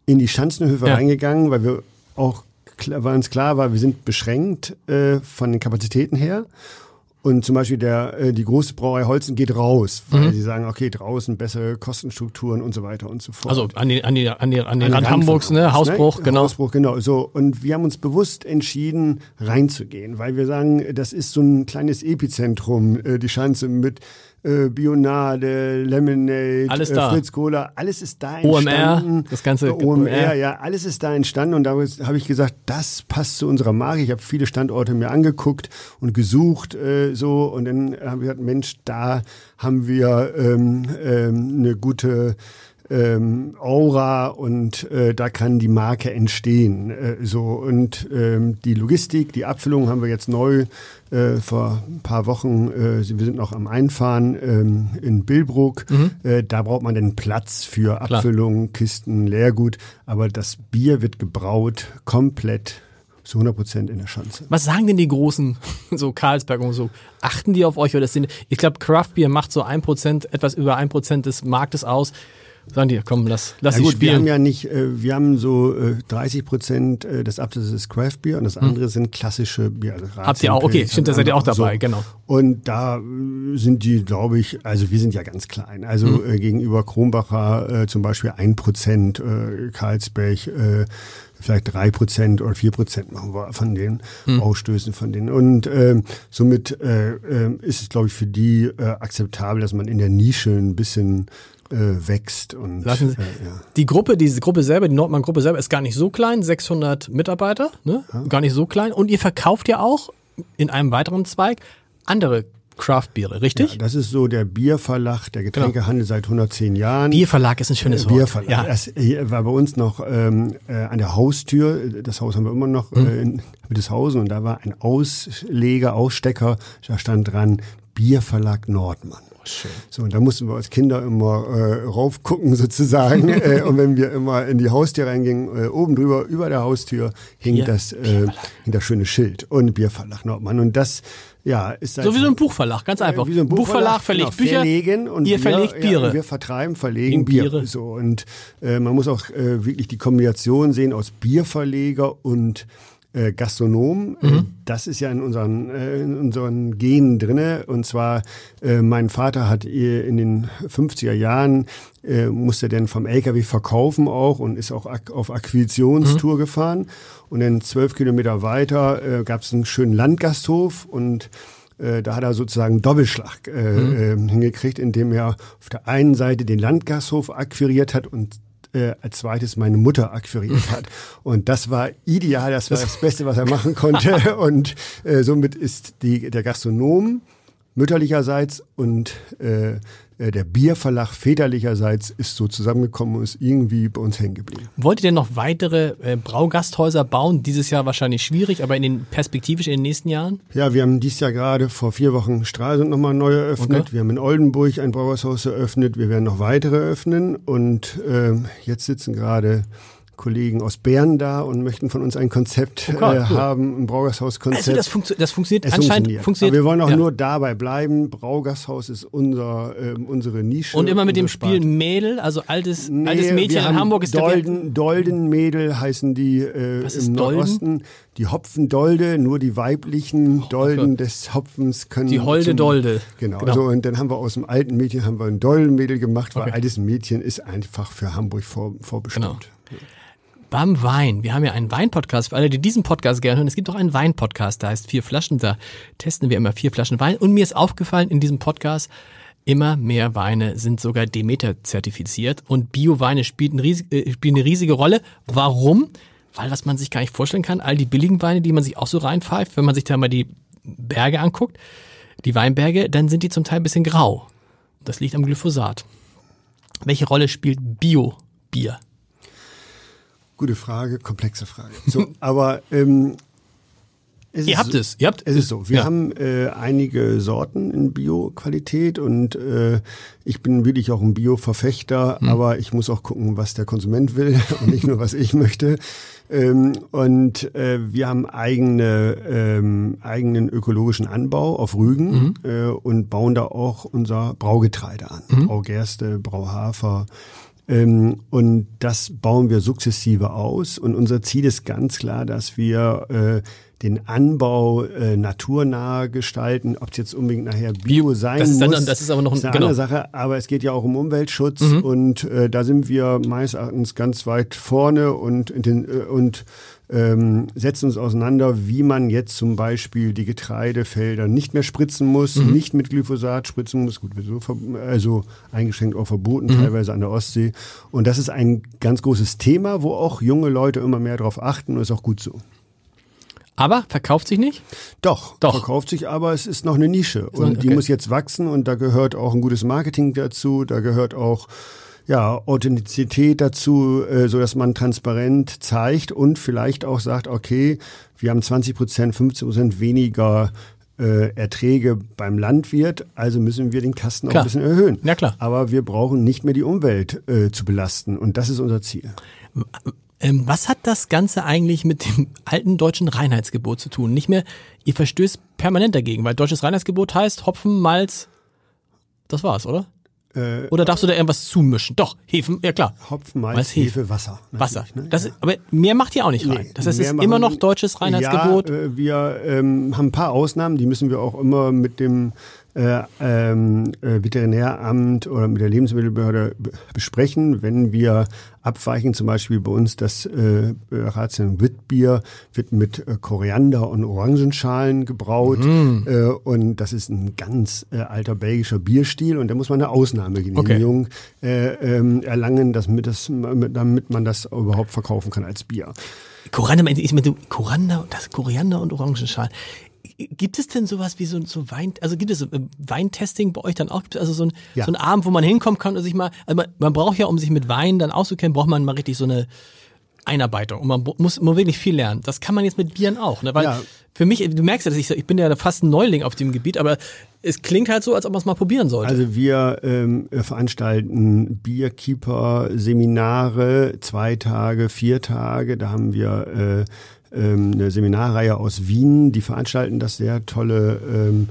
in die Schanzenhöfe ja. reingegangen, weil wir auch weil uns klar war, wir sind beschränkt äh, von den Kapazitäten her. Und zum Beispiel der, äh, die große Brauerei Holzen geht raus, weil mhm. sie sagen, okay, draußen bessere Kostenstrukturen und so weiter und so fort. Also an die, an die, an die, an den Rand Hamburgs, ne? Hausbruch, ne? genau. Hausbruch, genau. So. Und wir haben uns bewusst entschieden, reinzugehen, weil wir sagen, das ist so ein kleines Epizentrum, äh, die Schanze mit äh, Bionade, Lemonade, alles da. Äh, Fritz Cola, alles ist da entstanden. OMR, das ganze äh, OMR, ja, alles ist da entstanden und da habe ich gesagt, das passt zu unserer Marke. Ich habe viele Standorte mir angeguckt und gesucht äh, so und dann habe ich gesagt, Mensch, da haben wir ähm, ähm, eine gute ähm, Aura und äh, da kann die Marke entstehen. Äh, so und ähm, die Logistik, die Abfüllung haben wir jetzt neu äh, vor ein paar Wochen. Äh, wir sind noch am Einfahren ähm, in Billbrook. Mhm. Äh, da braucht man den Platz für Abfüllung, Kisten, Leergut. Aber das Bier wird gebraut komplett zu 100 Prozent in der Schanze. Was sagen denn die Großen, <laughs> so Karlsberg und so? Achten die auf euch oder sind, ich glaube, Craft Beer macht so ein Prozent, etwas über ein Prozent des Marktes aus. Sagen die, komm, lass, lass ja, gut, spielen. Wir haben ja nicht, äh, wir haben so äh, 30 Prozent äh, des Absatzes ist Craft Beer und das hm. andere hm. sind klassische Bier. Also Habt ihr auch, okay, stimmt, da seid ihr auch dabei, so. genau. Und da äh, sind die, glaube ich, also wir sind ja ganz klein. Also hm. äh, gegenüber Kronbacher äh, zum Beispiel ein Prozent, äh, Karlsberg, äh, vielleicht drei Prozent oder vier Prozent machen wir von den hm. Ausstößen von denen. Und äh, somit äh, äh, ist es, glaube ich, für die äh, akzeptabel, dass man in der Nische ein bisschen äh, wächst. Und, Lassen Sie, äh, ja. Die Gruppe, diese Gruppe selber, die Nordmann-Gruppe selber ist gar nicht so klein, 600 Mitarbeiter, ne? Ja. gar nicht so klein. Und ihr verkauft ja auch in einem weiteren Zweig andere Craft-Biere, richtig? Ja, das ist so der Bierverlag, der Getränkehandel genau. seit 110 Jahren. Bierverlag ist ein schönes äh, Wort. Bierverlag. Ja. Das war bei uns noch ähm, äh, an der Haustür, das Haus haben wir immer noch mhm. äh, in Witteshausen und da war ein Ausleger, Ausstecker, da stand dran Bierverlag Nordmann. Schön. So, und da mussten wir als Kinder immer äh, raufgucken sozusagen. <laughs> äh, und wenn wir immer in die Haustür reingingen, äh, oben drüber, über der Haustür, hing Bier, das, äh, hing das schöne Schild und Bierverlag Nordmann. Und das ja, ist so wie so ein Buchverlag, ganz einfach. Wie so ein Buchverlag, Buchverlag verlegt genau, Bücher, verlegen und ihr verlegt Biere. Ja, wir vertreiben, verlegen Biere. Biere. So und äh, man muss auch äh, wirklich die Kombination sehen aus Bierverleger und äh, Gastronom. Äh, mhm. Das ist ja in unseren, äh, in unseren Genen drinne. Und zwar, äh, mein Vater hat in den 50er Jahren, äh, musste dann vom LKW verkaufen auch und ist auch auf Akquisitionstour mhm. gefahren. Und dann zwölf Kilometer weiter äh, gab es einen schönen Landgasthof und äh, da hat er sozusagen Doppelschlag äh, mhm. hingekriegt, indem er auf der einen Seite den Landgasthof akquiriert hat und äh, als zweites meine Mutter akquiriert hat. Und das war ideal, das war das Beste, was er machen konnte. <laughs> Und äh, somit ist die, der Gastronom mütterlicherseits und äh, äh, der Bierverlag väterlicherseits ist so zusammengekommen und ist irgendwie bei uns hängen geblieben. Wollt ihr denn noch weitere äh, Braugasthäuser bauen? Dieses Jahr wahrscheinlich schwierig, aber in den perspektivisch in den nächsten Jahren? Ja, wir haben dieses Jahr gerade vor vier Wochen Stralsund nochmal neu eröffnet. Okay. Wir haben in Oldenburg ein Brauershaus eröffnet. Wir werden noch weitere öffnen und äh, jetzt sitzen gerade Kollegen aus Bern da und möchten von uns ein Konzept oh Gott, äh, haben, ein Braugashaus-Konzept. Also das, funktio das funktioniert es anscheinend. Funktioniert. funktioniert. Aber wir wollen auch ja. nur dabei bleiben. Braugashaus ist unser, äh, unsere Nische. Und immer mit dem Spiel Mädel, also altes, nee, altes Mädchen in Hamburg ist Dolden, Doldenmädel heißen die äh, im Dolden? Nordosten. Die Hopfendolde, nur die weiblichen oh, Dolden oh des Hopfens können. Die Holde zum, Dolde. Genau. genau. Also, und dann haben wir aus dem alten Mädchen haben wir ein Doldenmädel gemacht, weil okay. altes Mädchen ist einfach für Hamburg vor, vorbestimmt. Genau beim Wein. Wir haben ja einen Wein-Podcast. Für alle, die diesen Podcast gerne hören, es gibt auch einen Wein-Podcast, da heißt Vier Flaschen. Da testen wir immer vier Flaschen Wein. Und mir ist aufgefallen in diesem Podcast, immer mehr Weine sind sogar Demeter zertifiziert und Bio-Weine spielen, äh, eine riesige Rolle. Warum? Weil, was man sich gar nicht vorstellen kann, all die billigen Weine, die man sich auch so reinpfeift, wenn man sich da mal die Berge anguckt, die Weinberge, dann sind die zum Teil ein bisschen grau. Das liegt am Glyphosat. Welche Rolle spielt Bio-Bier? Gute Frage, komplexe Frage. So, <laughs> aber ähm, ihr habt so, es, ihr habt es ist so. Wir ja. haben äh, einige Sorten in Bio-Qualität und äh, ich bin wirklich auch ein Bio-Verfechter, hm. aber ich muss auch gucken, was der Konsument will <laughs> und nicht nur was ich möchte. Ähm, und äh, wir haben eigene, ähm, eigenen ökologischen Anbau auf Rügen mhm. äh, und bauen da auch unser Braugetreide an. Mhm. Braugerste, Brauhafer, und das bauen wir sukzessive aus. Und unser Ziel ist ganz klar, dass wir äh, den Anbau äh, naturnah gestalten, ob es jetzt unbedingt nachher Bio sein das ist dann, muss. Das ist aber noch ein, ist eine genau. andere Sache, aber es geht ja auch um Umweltschutz mhm. und äh, da sind wir meines Erachtens ganz weit vorne und, äh, und ähm, setzen uns auseinander, wie man jetzt zum Beispiel die Getreidefelder nicht mehr spritzen muss, mhm. nicht mit Glyphosat spritzen muss, gut, so also eingeschränkt auch verboten, mhm. teilweise an der Ostsee. Und das ist ein ganz großes Thema, wo auch junge Leute immer mehr darauf achten und ist auch gut so. Aber verkauft sich nicht? Doch, Doch, verkauft sich, aber es ist noch eine Nische. Und okay. die muss jetzt wachsen und da gehört auch ein gutes Marketing dazu, da gehört auch ja, Authentizität dazu, äh, so dass man transparent zeigt und vielleicht auch sagt, okay, wir haben 20 Prozent, 15 Prozent weniger äh, Erträge beim Landwirt, also müssen wir den Kasten klar. auch ein bisschen erhöhen. Ja, klar. Aber wir brauchen nicht mehr die Umwelt äh, zu belasten und das ist unser Ziel. Ähm, was hat das Ganze eigentlich mit dem alten deutschen Reinheitsgebot zu tun? Nicht mehr, ihr verstößt permanent dagegen, weil deutsches Reinheitsgebot heißt Hopfen, Malz, das war's, oder? Äh, Oder darfst du da irgendwas zumischen? Doch, Hefen, ja klar. Hopfen, Mais, Hefe, Hefe, Wasser. Wasser. Ne? Das, ja. Aber mehr macht ihr auch nicht rein. Nee, das heißt, es ist immer noch deutsches Reinheitsgebot. Ja, äh, wir ähm, haben ein paar Ausnahmen, die müssen wir auch immer mit dem äh, ähm, äh, Veterinäramt oder mit der Lebensmittelbehörde besprechen, wenn wir abweichen. Zum Beispiel bei uns das äh, Ratien Witbier wird mit äh, Koriander und Orangenschalen gebraut mhm. äh, und das ist ein ganz äh, alter belgischer Bierstil und da muss man eine Ausnahmegenehmigung okay. äh, ähm, erlangen, damit, das, damit man das überhaupt verkaufen kann als Bier. Koriander, ich meine, Koriander, das Koriander und Orangenschalen. Gibt es denn sowas wie so, so Wein, also gibt es so äh, Weintesting bei euch dann auch? Gibt es also so ein, ja. so ein Abend, wo man hinkommen kann und sich mal, also man, man braucht ja, um sich mit Wein dann auszukennen, braucht man mal richtig so eine Einarbeitung und man muss man wirklich viel lernen. Das kann man jetzt mit Bieren auch, ne? Weil ja. für mich, du merkst ja, dass ich, ich bin ja fast ein Neuling auf dem Gebiet, aber es klingt halt so, als ob man es mal probieren sollte. Also wir ähm, veranstalten Bierkeeper-Seminare, zwei Tage, vier Tage. Da haben wir äh, ähm, eine Seminarreihe aus Wien, die veranstalten das sehr tolle ähm,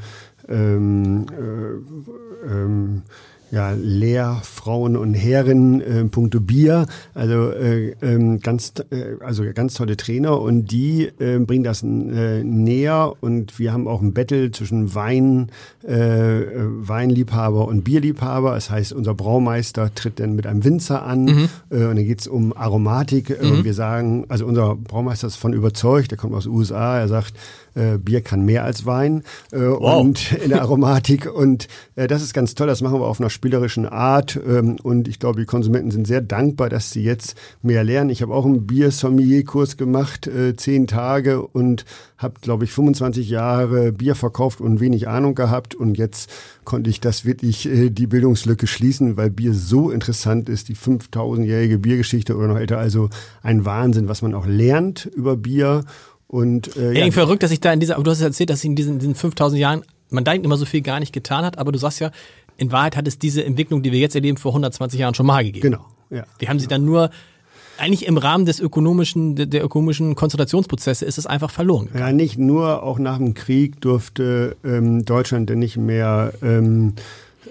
ähm, äh, ähm, ja, Lehrfrauen und Herren äh, puncto Bier, also äh, ähm, ganz äh, also ganz tolle Trainer und die äh, bringen das äh, näher und wir haben auch ein Battle zwischen Wein äh, Weinliebhaber und Bierliebhaber. Das heißt, unser Braumeister tritt dann mit einem Winzer an mhm. äh, und dann geht's um Aromatik. Mhm. Und wir sagen, also unser Braumeister ist von überzeugt, der kommt aus den USA, er sagt, Äh, Bier kann mehr als Wein äh, wow. und <laughs> in der Aromatik. Und äh, das ist ganz toll. Das machen wir auf einer spielerischen Art. Ähm, und ich glaube, die Konsumenten sind sehr dankbar, dass sie jetzt mehr lernen. Ich habe auch einen Bier-Sommelier-Kurs gemacht, äh, zehn Tage und habe, glaube ich, 25 Jahre Bier verkauft und wenig Ahnung gehabt. Und jetzt konnte ich das wirklich äh, die Bildungslücke schließen, weil Bier so interessant ist, die 5000-jährige Biergeschichte oder noch älter. Also ein Wahnsinn, was man auch lernt über Bier. Und, äh, ja, verrückt, dass ich da in dieser, aber du hast erzählt, dass in diesen, diesen 5000 Jahren, man denkt immer so viel gar nicht getan hat, aber du sagst ja, in Wahrheit hat es diese Entwicklung, die wir jetzt erleben, vor 120 Jahren schon mal gegeben. Genau. Ja. Wir haben sie dann nur eigentlich im Rahmen des ökonomischen, der ökonomischen Konzentrationsprozesse ist es einfach verloren. Gegangen. Ja, nicht nur, auch nach dem Krieg durfte ähm, Deutschland nicht mehr ähm,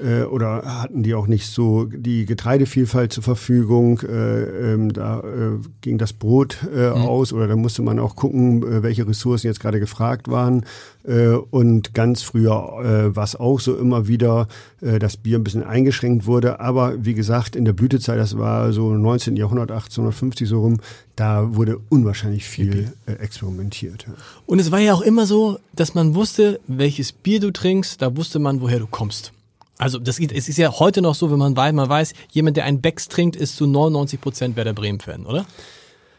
äh, oder hatten die auch nicht so die Getreidevielfalt zur Verfügung. Äh, ähm, da äh, ging das Brot äh, mhm. aus oder da musste man auch gucken, äh, welche Ressourcen jetzt gerade gefragt waren. Äh, und ganz früher äh, war es auch so immer wieder, äh, dass Bier ein bisschen eingeschränkt wurde. Aber wie gesagt, in der Blütezeit, das war so 19. Jahrhundert, 1850 so rum, da wurde unwahrscheinlich viel äh, experimentiert. Und es war ja auch immer so, dass man wusste, welches Bier du trinkst, da wusste man, woher du kommst. Also das es ist ja heute noch so, wenn man weiß, man weiß, jemand, der einen Becks trinkt, ist zu 99 Prozent Werder Bremen-Fan, oder?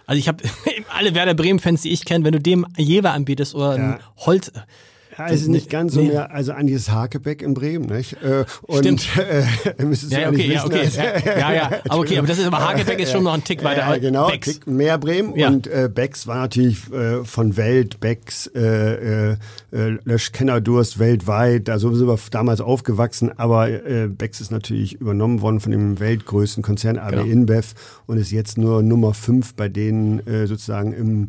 Also ich habe <laughs> alle Werder Bremen-Fans, die ich kenne, wenn du dem Jever anbietest oder ja. ein Holz, also nicht ganz so nee. mehr, also an dieses Hakebeck in Bremen, nicht? Äh, und, Stimmt. <laughs> Äh, ja, okay, ja, okay. Ja, ja, ja, aber okay, aber das ist aber Hakebeck ist schon noch ein Tick weiter. Ja, genau, Becks. Tick mehr Bremen und äh, Becks war natürlich äh, von Welt, Becks, äh, äh, äh Löschkennerdurst weltweit, da so sind wir damals aufgewachsen, aber äh, Becks ist natürlich übernommen worden von dem weltgrößten Konzern AB genau. InBev und ist jetzt nur Nummer fünf bei denen äh, sozusagen im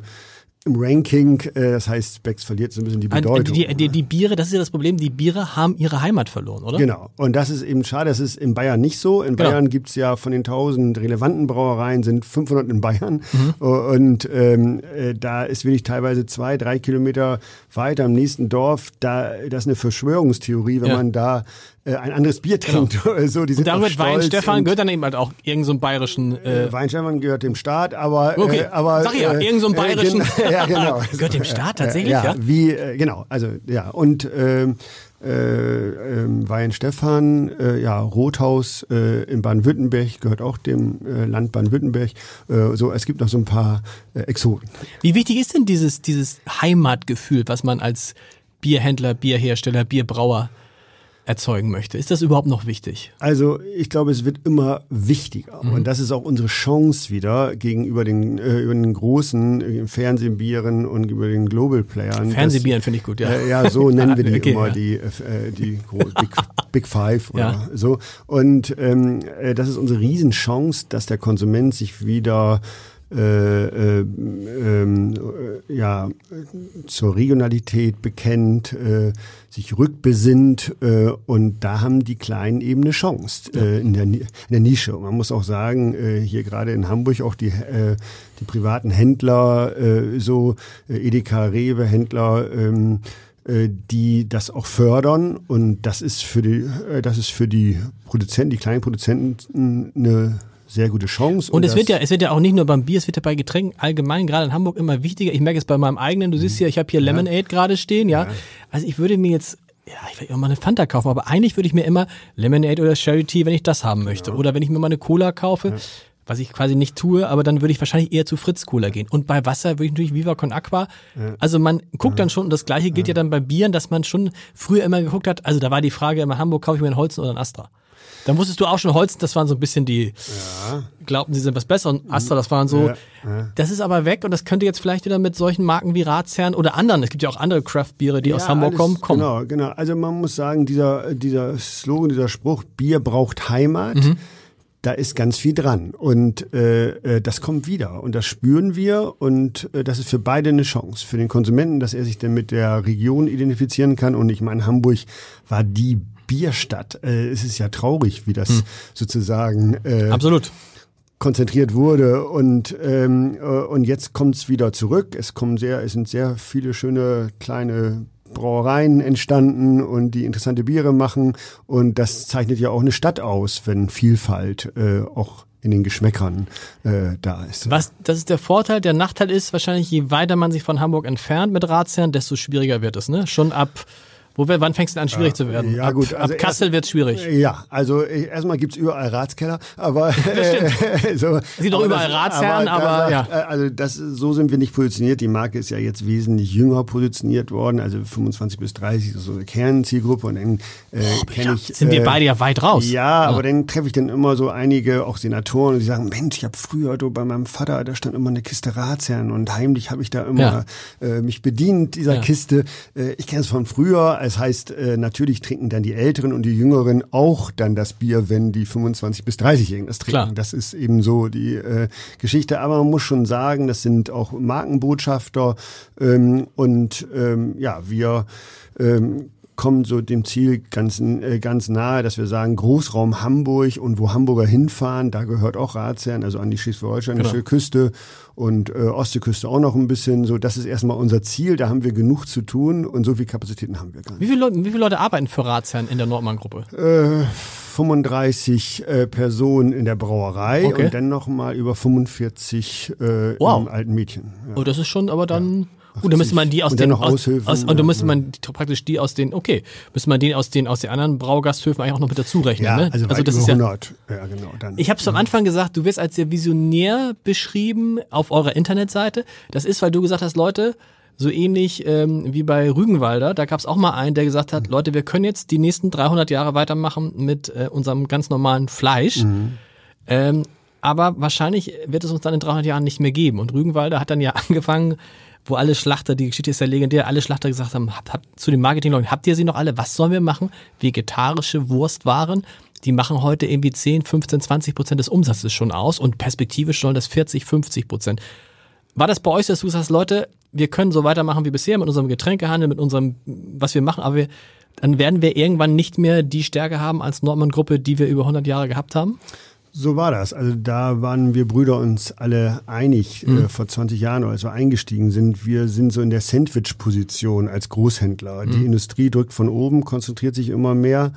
im Ranking, äh, das heißt, Becks verliert so ein bisschen die Bedeutung. Die, die, die, Biere, das ist ja das Problem, die Biere haben ihre Heimat verloren, oder? Genau. Und das ist eben schade, das ist in Bayern nicht so. In genau. Bayern gibt's ja von den 1000 relevanten Brauereien sind 500 in Bayern. Mhm. Und ähm, äh, da ist wirklich teilweise zwei, drei Kilometer weiter im nächsten Dorf, da, das ist eine Verschwörungstheorie, wenn ja. man da äh, ein anderes Bier trinkt. Genau. so, die sind und wird Weinstefan gehört dann eben halt auch irgendeinem so bayerischen. Äh, äh Weinstefan gehört dem Staat, aber. Okay. Äh, aber Sag ja, äh, irgendeinem so bayerischen. <laughs> ja, genau. <laughs> gehört dem Staat tatsächlich, ja? ja? Wie, äh, genau, also ja. Und ähm, äh, äh, Weihenstephan, äh, ja, Rothaus äh, in Baden-Württemberg gehört auch dem äh, Land Baden-Württemberg. Äh, so, es gibt noch so ein paar äh, Exoten. Wie wichtig ist denn dieses, dieses Heimatgefühl, was man als Bierhändler, Bierhersteller, Bierbrauer erzeugen möchte. Ist das überhaupt noch wichtig? Also ich glaube, es wird immer wichtiger. Mhm. Und das ist auch unsere Chance wieder gegenüber den, äh, über den großen äh, Fernsehbieren und über den Global Playern. Fernsehbieren finde ich gut, ja. Äh, ja, so <laughs> nennen wir die okay, immer, ja. die, äh, die <laughs> Big, Big Five oder ja. so. Und ähm, äh, das ist unsere Riesenchance, dass der Konsument sich wieder äh, äh, ähm, äh, ja, zur Regionalität bekennt, äh, sich rückbesinnt äh, und da haben die Kleinen eben eine Chance in, der, in der Nische. Und man muss auch sagen, hier gerade in Hamburg auch die, die privaten Händler, so Edeka, Rewe, Händler, ähm, äh, die das auch fördern und das ist für die, das ist für die Produzenten, die kleinen Produzenten eine sehr gute Chance. Und, und es wird ja, es wird ja auch nicht nur beim Bier, es wird ja bei Getränken allgemein, gerade in Hamburg, immer wichtiger. Ich merke es bei meinem eigenen, du siehst ja, ich habe hier Lemonade ja. gerade stehen, ja? ja. Also ich würde mir jetzt ja, ich werde auch mal eine Fanta kaufen, aber eigentlich würde ich mir immer Lemonade oder Charity, wenn ich das haben möchte. Ja. Oder wenn ich mir mal eine Cola kaufe, ja. was ich quasi nicht tue, aber dann würde ich wahrscheinlich eher zu Fritz Cola gehen. Und bei Wasser würde ich natürlich Viva Con Aqua. Ja. Also man guckt dann schon, und das gleiche gilt ja. dann bei Bieren, dass man schon früher immer geguckt hat, also da war die Frage immer, Hamburg kaufe ich mir ein Holzen oder ein Astra. Dann wusstest du auch schon, Holzen, das waren so ein bisschen die, ja. glaubten, sie sind was besser. Und Astra, das waren so, ja, ja. das ist aber weg und das könnte jetzt vielleicht wieder mit solchen Marken wie Ratsherrn oder anderen, es gibt ja auch andere Craft-Biere, die aus Hamburg alles, kommen, kommen. Genau, genau. Also man muss sagen, dieser, dieser Slogan, dieser Spruch, Bier braucht Heimat. Mhm da ist ganz viel dran und äh, äh, das kommt wieder und das spüren wir und äh, das ist für beide eine Chance. Für den Konsumenten, dass er sich dann mit der Region identifizieren kann und ich meine, Hamburg war die Bierstadt. Äh, es ist ja traurig, wie das hm. sozusagen äh, absolut konzentriert wurde und ähm, äh, und jetzt kommt es wieder zurück. Es kommen sehr, es sind sehr viele schöne kleine Brauereien entstanden und die interessante Biere machen und das zeichnet ja auch eine Stadt aus, wenn Vielfalt äh, auch in den Geschmäckern äh, da ist. Was, das ist der Vorteil. Der Nachteil ist wahrscheinlich, je weiter man sich von Hamburg entfernt mit Ratsherren, desto schwieriger wird es. Ne? Schon ab wo wir, wann fängst du an, schwierig zu werden? Ja, gut. Also ab Kassel wird schwierig. Ja, also erstmal gibt's überall Ratskeller, aber äh, <laughs> so, es gibt auch überall Ratsherren, aber, aber ja. Äh, also das, so sind wir nicht positioniert. Die Marke ist ja jetzt wesentlich jünger positioniert worden, also 25 bis 30 ist so eine Kernzielgruppe und dann äh, oh, kenne ich. Sind wir äh, beide ja weit raus. Ja, ja, aber dann treffe ich dann immer so einige, auch Senatoren, die sagen, Mensch, ich habe früher du, bei meinem Vater, da stand immer eine Kiste Ratsherren und heimlich habe ich da immer ja. äh, mich bedient dieser ja. Kiste. Äh, ich kenne es von früher. Es heißt, äh, natürlich trinken dann die Älteren und die Jüngeren auch dann das Bier, wenn die 25 bis 30-Jährigen das trinken. Klar. Das ist eben so die äh, Geschichte. Aber man muss schon sagen, das sind auch Markenbotschafter ähm, und ähm, ja, wir ähm, kommen so dem Ziel ganz, äh, ganz nahe, dass wir sagen, Großraum Hamburg und wo Hamburger hinfahren, da gehört auch Ratsherrn, also an die schleswig-holsteinische genau. Küste und äh, Ostseeküste auch noch ein bisschen. So, das ist erstmal unser Ziel, da haben wir genug zu tun und so viel Kapazitäten haben wir gar nicht. Wie viele Leute, wie viele Leute arbeiten für Ratsherrn in der Nordmann-Gruppe? Äh, 35 äh, Personen in der Brauerei okay. und dann noch mal über 45 äh, wow. im alten Mädchen. Ja. Oh, das ist schon aber dann... Ja. Und dann müsste man die aus und den aus, aus, und dann müsste man die, praktisch die aus den okay müsste man den aus den aus den anderen Braugasthöfen eigentlich auch noch mit dazu rechnen. Ja, ne? also, also das ist 100. Ja, ja genau. Dann, ich habe es am Anfang gesagt, du wirst als sehr visionär beschrieben auf eurer Internetseite. Das ist, weil du gesagt hast, Leute, so ähnlich ähm, wie bei Rügenwalder, da gab es auch mal einen, der gesagt hat, mhm. Leute, wir können jetzt die nächsten 300 Jahre weitermachen mit äh, unserem ganz normalen Fleisch. Mhm. Ähm, aber wahrscheinlich wird es uns dann in 300 Jahren nicht mehr geben. Und Rügenwalder hat dann ja <laughs> angefangen, wo alle Schlachter, die Geschichte ist ja legendär, alle Schlachter gesagt haben, habt, habt, zu den Marketingleuten, habt ihr sie noch alle? Was sollen wir machen? Vegetarische Wurstwaren, die machen heute irgendwie 10, 15, 20 Prozent des Umsatzes schon aus und perspektivisch sollen das 40, 50 Prozent. War das bei euch, dass du sagst, Leute, wir können so weitermachen wie bisher mit unserem Getränkehandel, mit unserem, was wir machen, aber wir, dann werden wir irgendwann nicht mehr die Stärke haben als Nordmann-Gruppe, die wir über 100 Jahre gehabt haben? So war das. Also da waren wir Brüder uns alle einig mhm. äh, vor 20 Jahren, als wir eingestiegen sind. Wir sind so in der Sandwich-Position als Großhändler. Mhm. Die Industrie drückt von oben, konzentriert sich immer mehr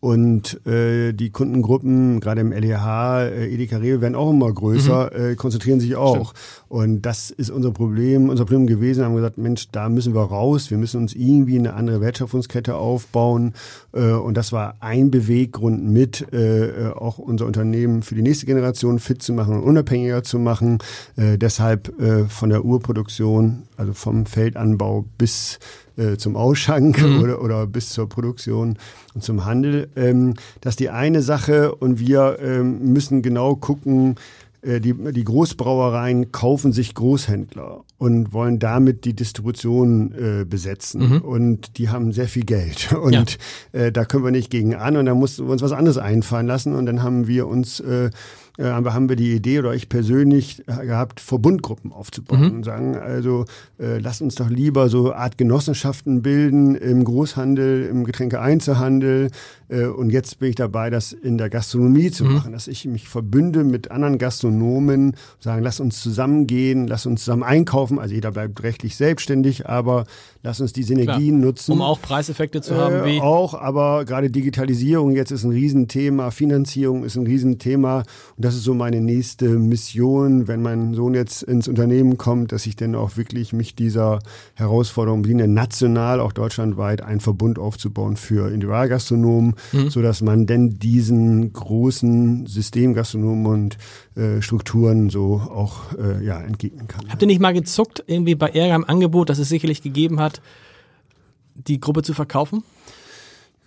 und äh, die Kundengruppen, gerade im LEH, äh, Edeka Rewe, werden auch immer größer, mhm. äh, konzentrieren sich auch. Stimmt. Und das ist unser Problem, unser Problem gewesen. Haben gesagt, Mensch, da müssen wir raus. Wir müssen uns irgendwie eine andere Wertschöpfungskette aufbauen. Äh, und das war ein Beweggrund mit, äh, auch unser Unternehmen für die nächste Generation fit zu machen und unabhängiger zu machen. Äh, deshalb äh, von der Urproduktion, also vom Feldanbau bis äh, zum Ausschank mhm. oder, oder bis zur Produktion und zum Handel. Ähm, das ist die eine Sache und wir ähm, müssen genau gucken, äh, die, die Großbrauereien kaufen sich Großhändler und wollen damit die Distribution äh, besetzen. Mhm. Und die haben sehr viel Geld. <laughs> Und ja. äh, da können wir nicht gegen an. Und da mussten wir uns was anderes einfallen lassen. Und dann haben wir uns äh, äh, haben wir die Idee oder ich persönlich äh, gehabt, Verbundgruppen aufzubauen mhm. und sagen, also äh, lass uns doch lieber so Art Genossenschaften bilden im Großhandel, im Getränkeeinzelhandel. Äh, und jetzt bin ich dabei, das in der Gastronomie zu mhm. machen, dass ich mich verbünde mit anderen Gastronomen, sagen, lass uns zusammengehen, lass uns zusammen einkaufen. Also jeder bleibt rechtlich selbstständig, aber lass uns die Synergien Klar. nutzen. Um auch Preiseffekte zu haben, wie? Auch, aber gerade Digitalisierung jetzt ist ein Riesenthema, Finanzierung ist ein Riesenthema. Und das ist so meine nächste Mission, wenn mein Sohn jetzt ins Unternehmen kommt, dass ich dann auch wirklich mich dieser Herausforderung bediene, national, auch deutschlandweit, einen Verbund aufzubauen für Individualgastronomen, mhm. sodass man denn diesen großen Systemgastronomen und äh, Strukturen so auch äh, ja, entgegnen kann. Habt ihr nicht mal gezuckt, irgendwie bei Ärger im Angebot, das es sicherlich gegeben hat, die Gruppe zu verkaufen?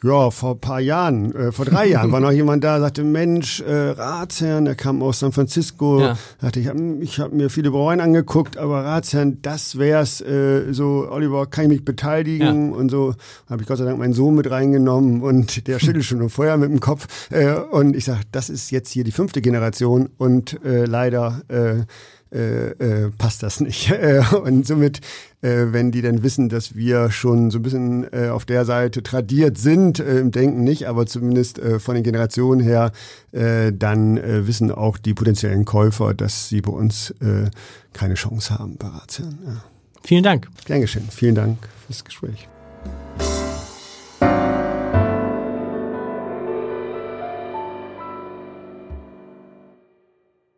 Ja, vor paar Jahren, äh, vor drei Jahren war noch jemand da, sagte, Mensch, äh, Ratsherrn, der kam aus San Francisco, ja. sagte, ich habe ich hab mir viele Brauereien angeguckt, aber Ratsherrn, das wär's, äh, so, Oliver, kann ich mich beteiligen ja. und so, habe ich Gott sei Dank meinen Sohn mit reingenommen und der schüttelt schon Feuer mit dem Kopf äh, und ich sag, das ist jetzt hier die fünfte Generation und äh, leider äh, äh, äh, passt das nicht. <laughs> Äh, und somit, äh, wenn die dann wissen, dass wir schon so ein bisschen äh, auf der Seite tradiert sind, äh, im Denken nicht, aber zumindest äh, von den Generationen her, äh, dann äh, wissen auch die potenziellen Käufer, dass sie bei uns keine Chance haben bei Ratsherren. Ja. Vielen Dank. Gern geschehen. Vielen Dank fürs Gespräch.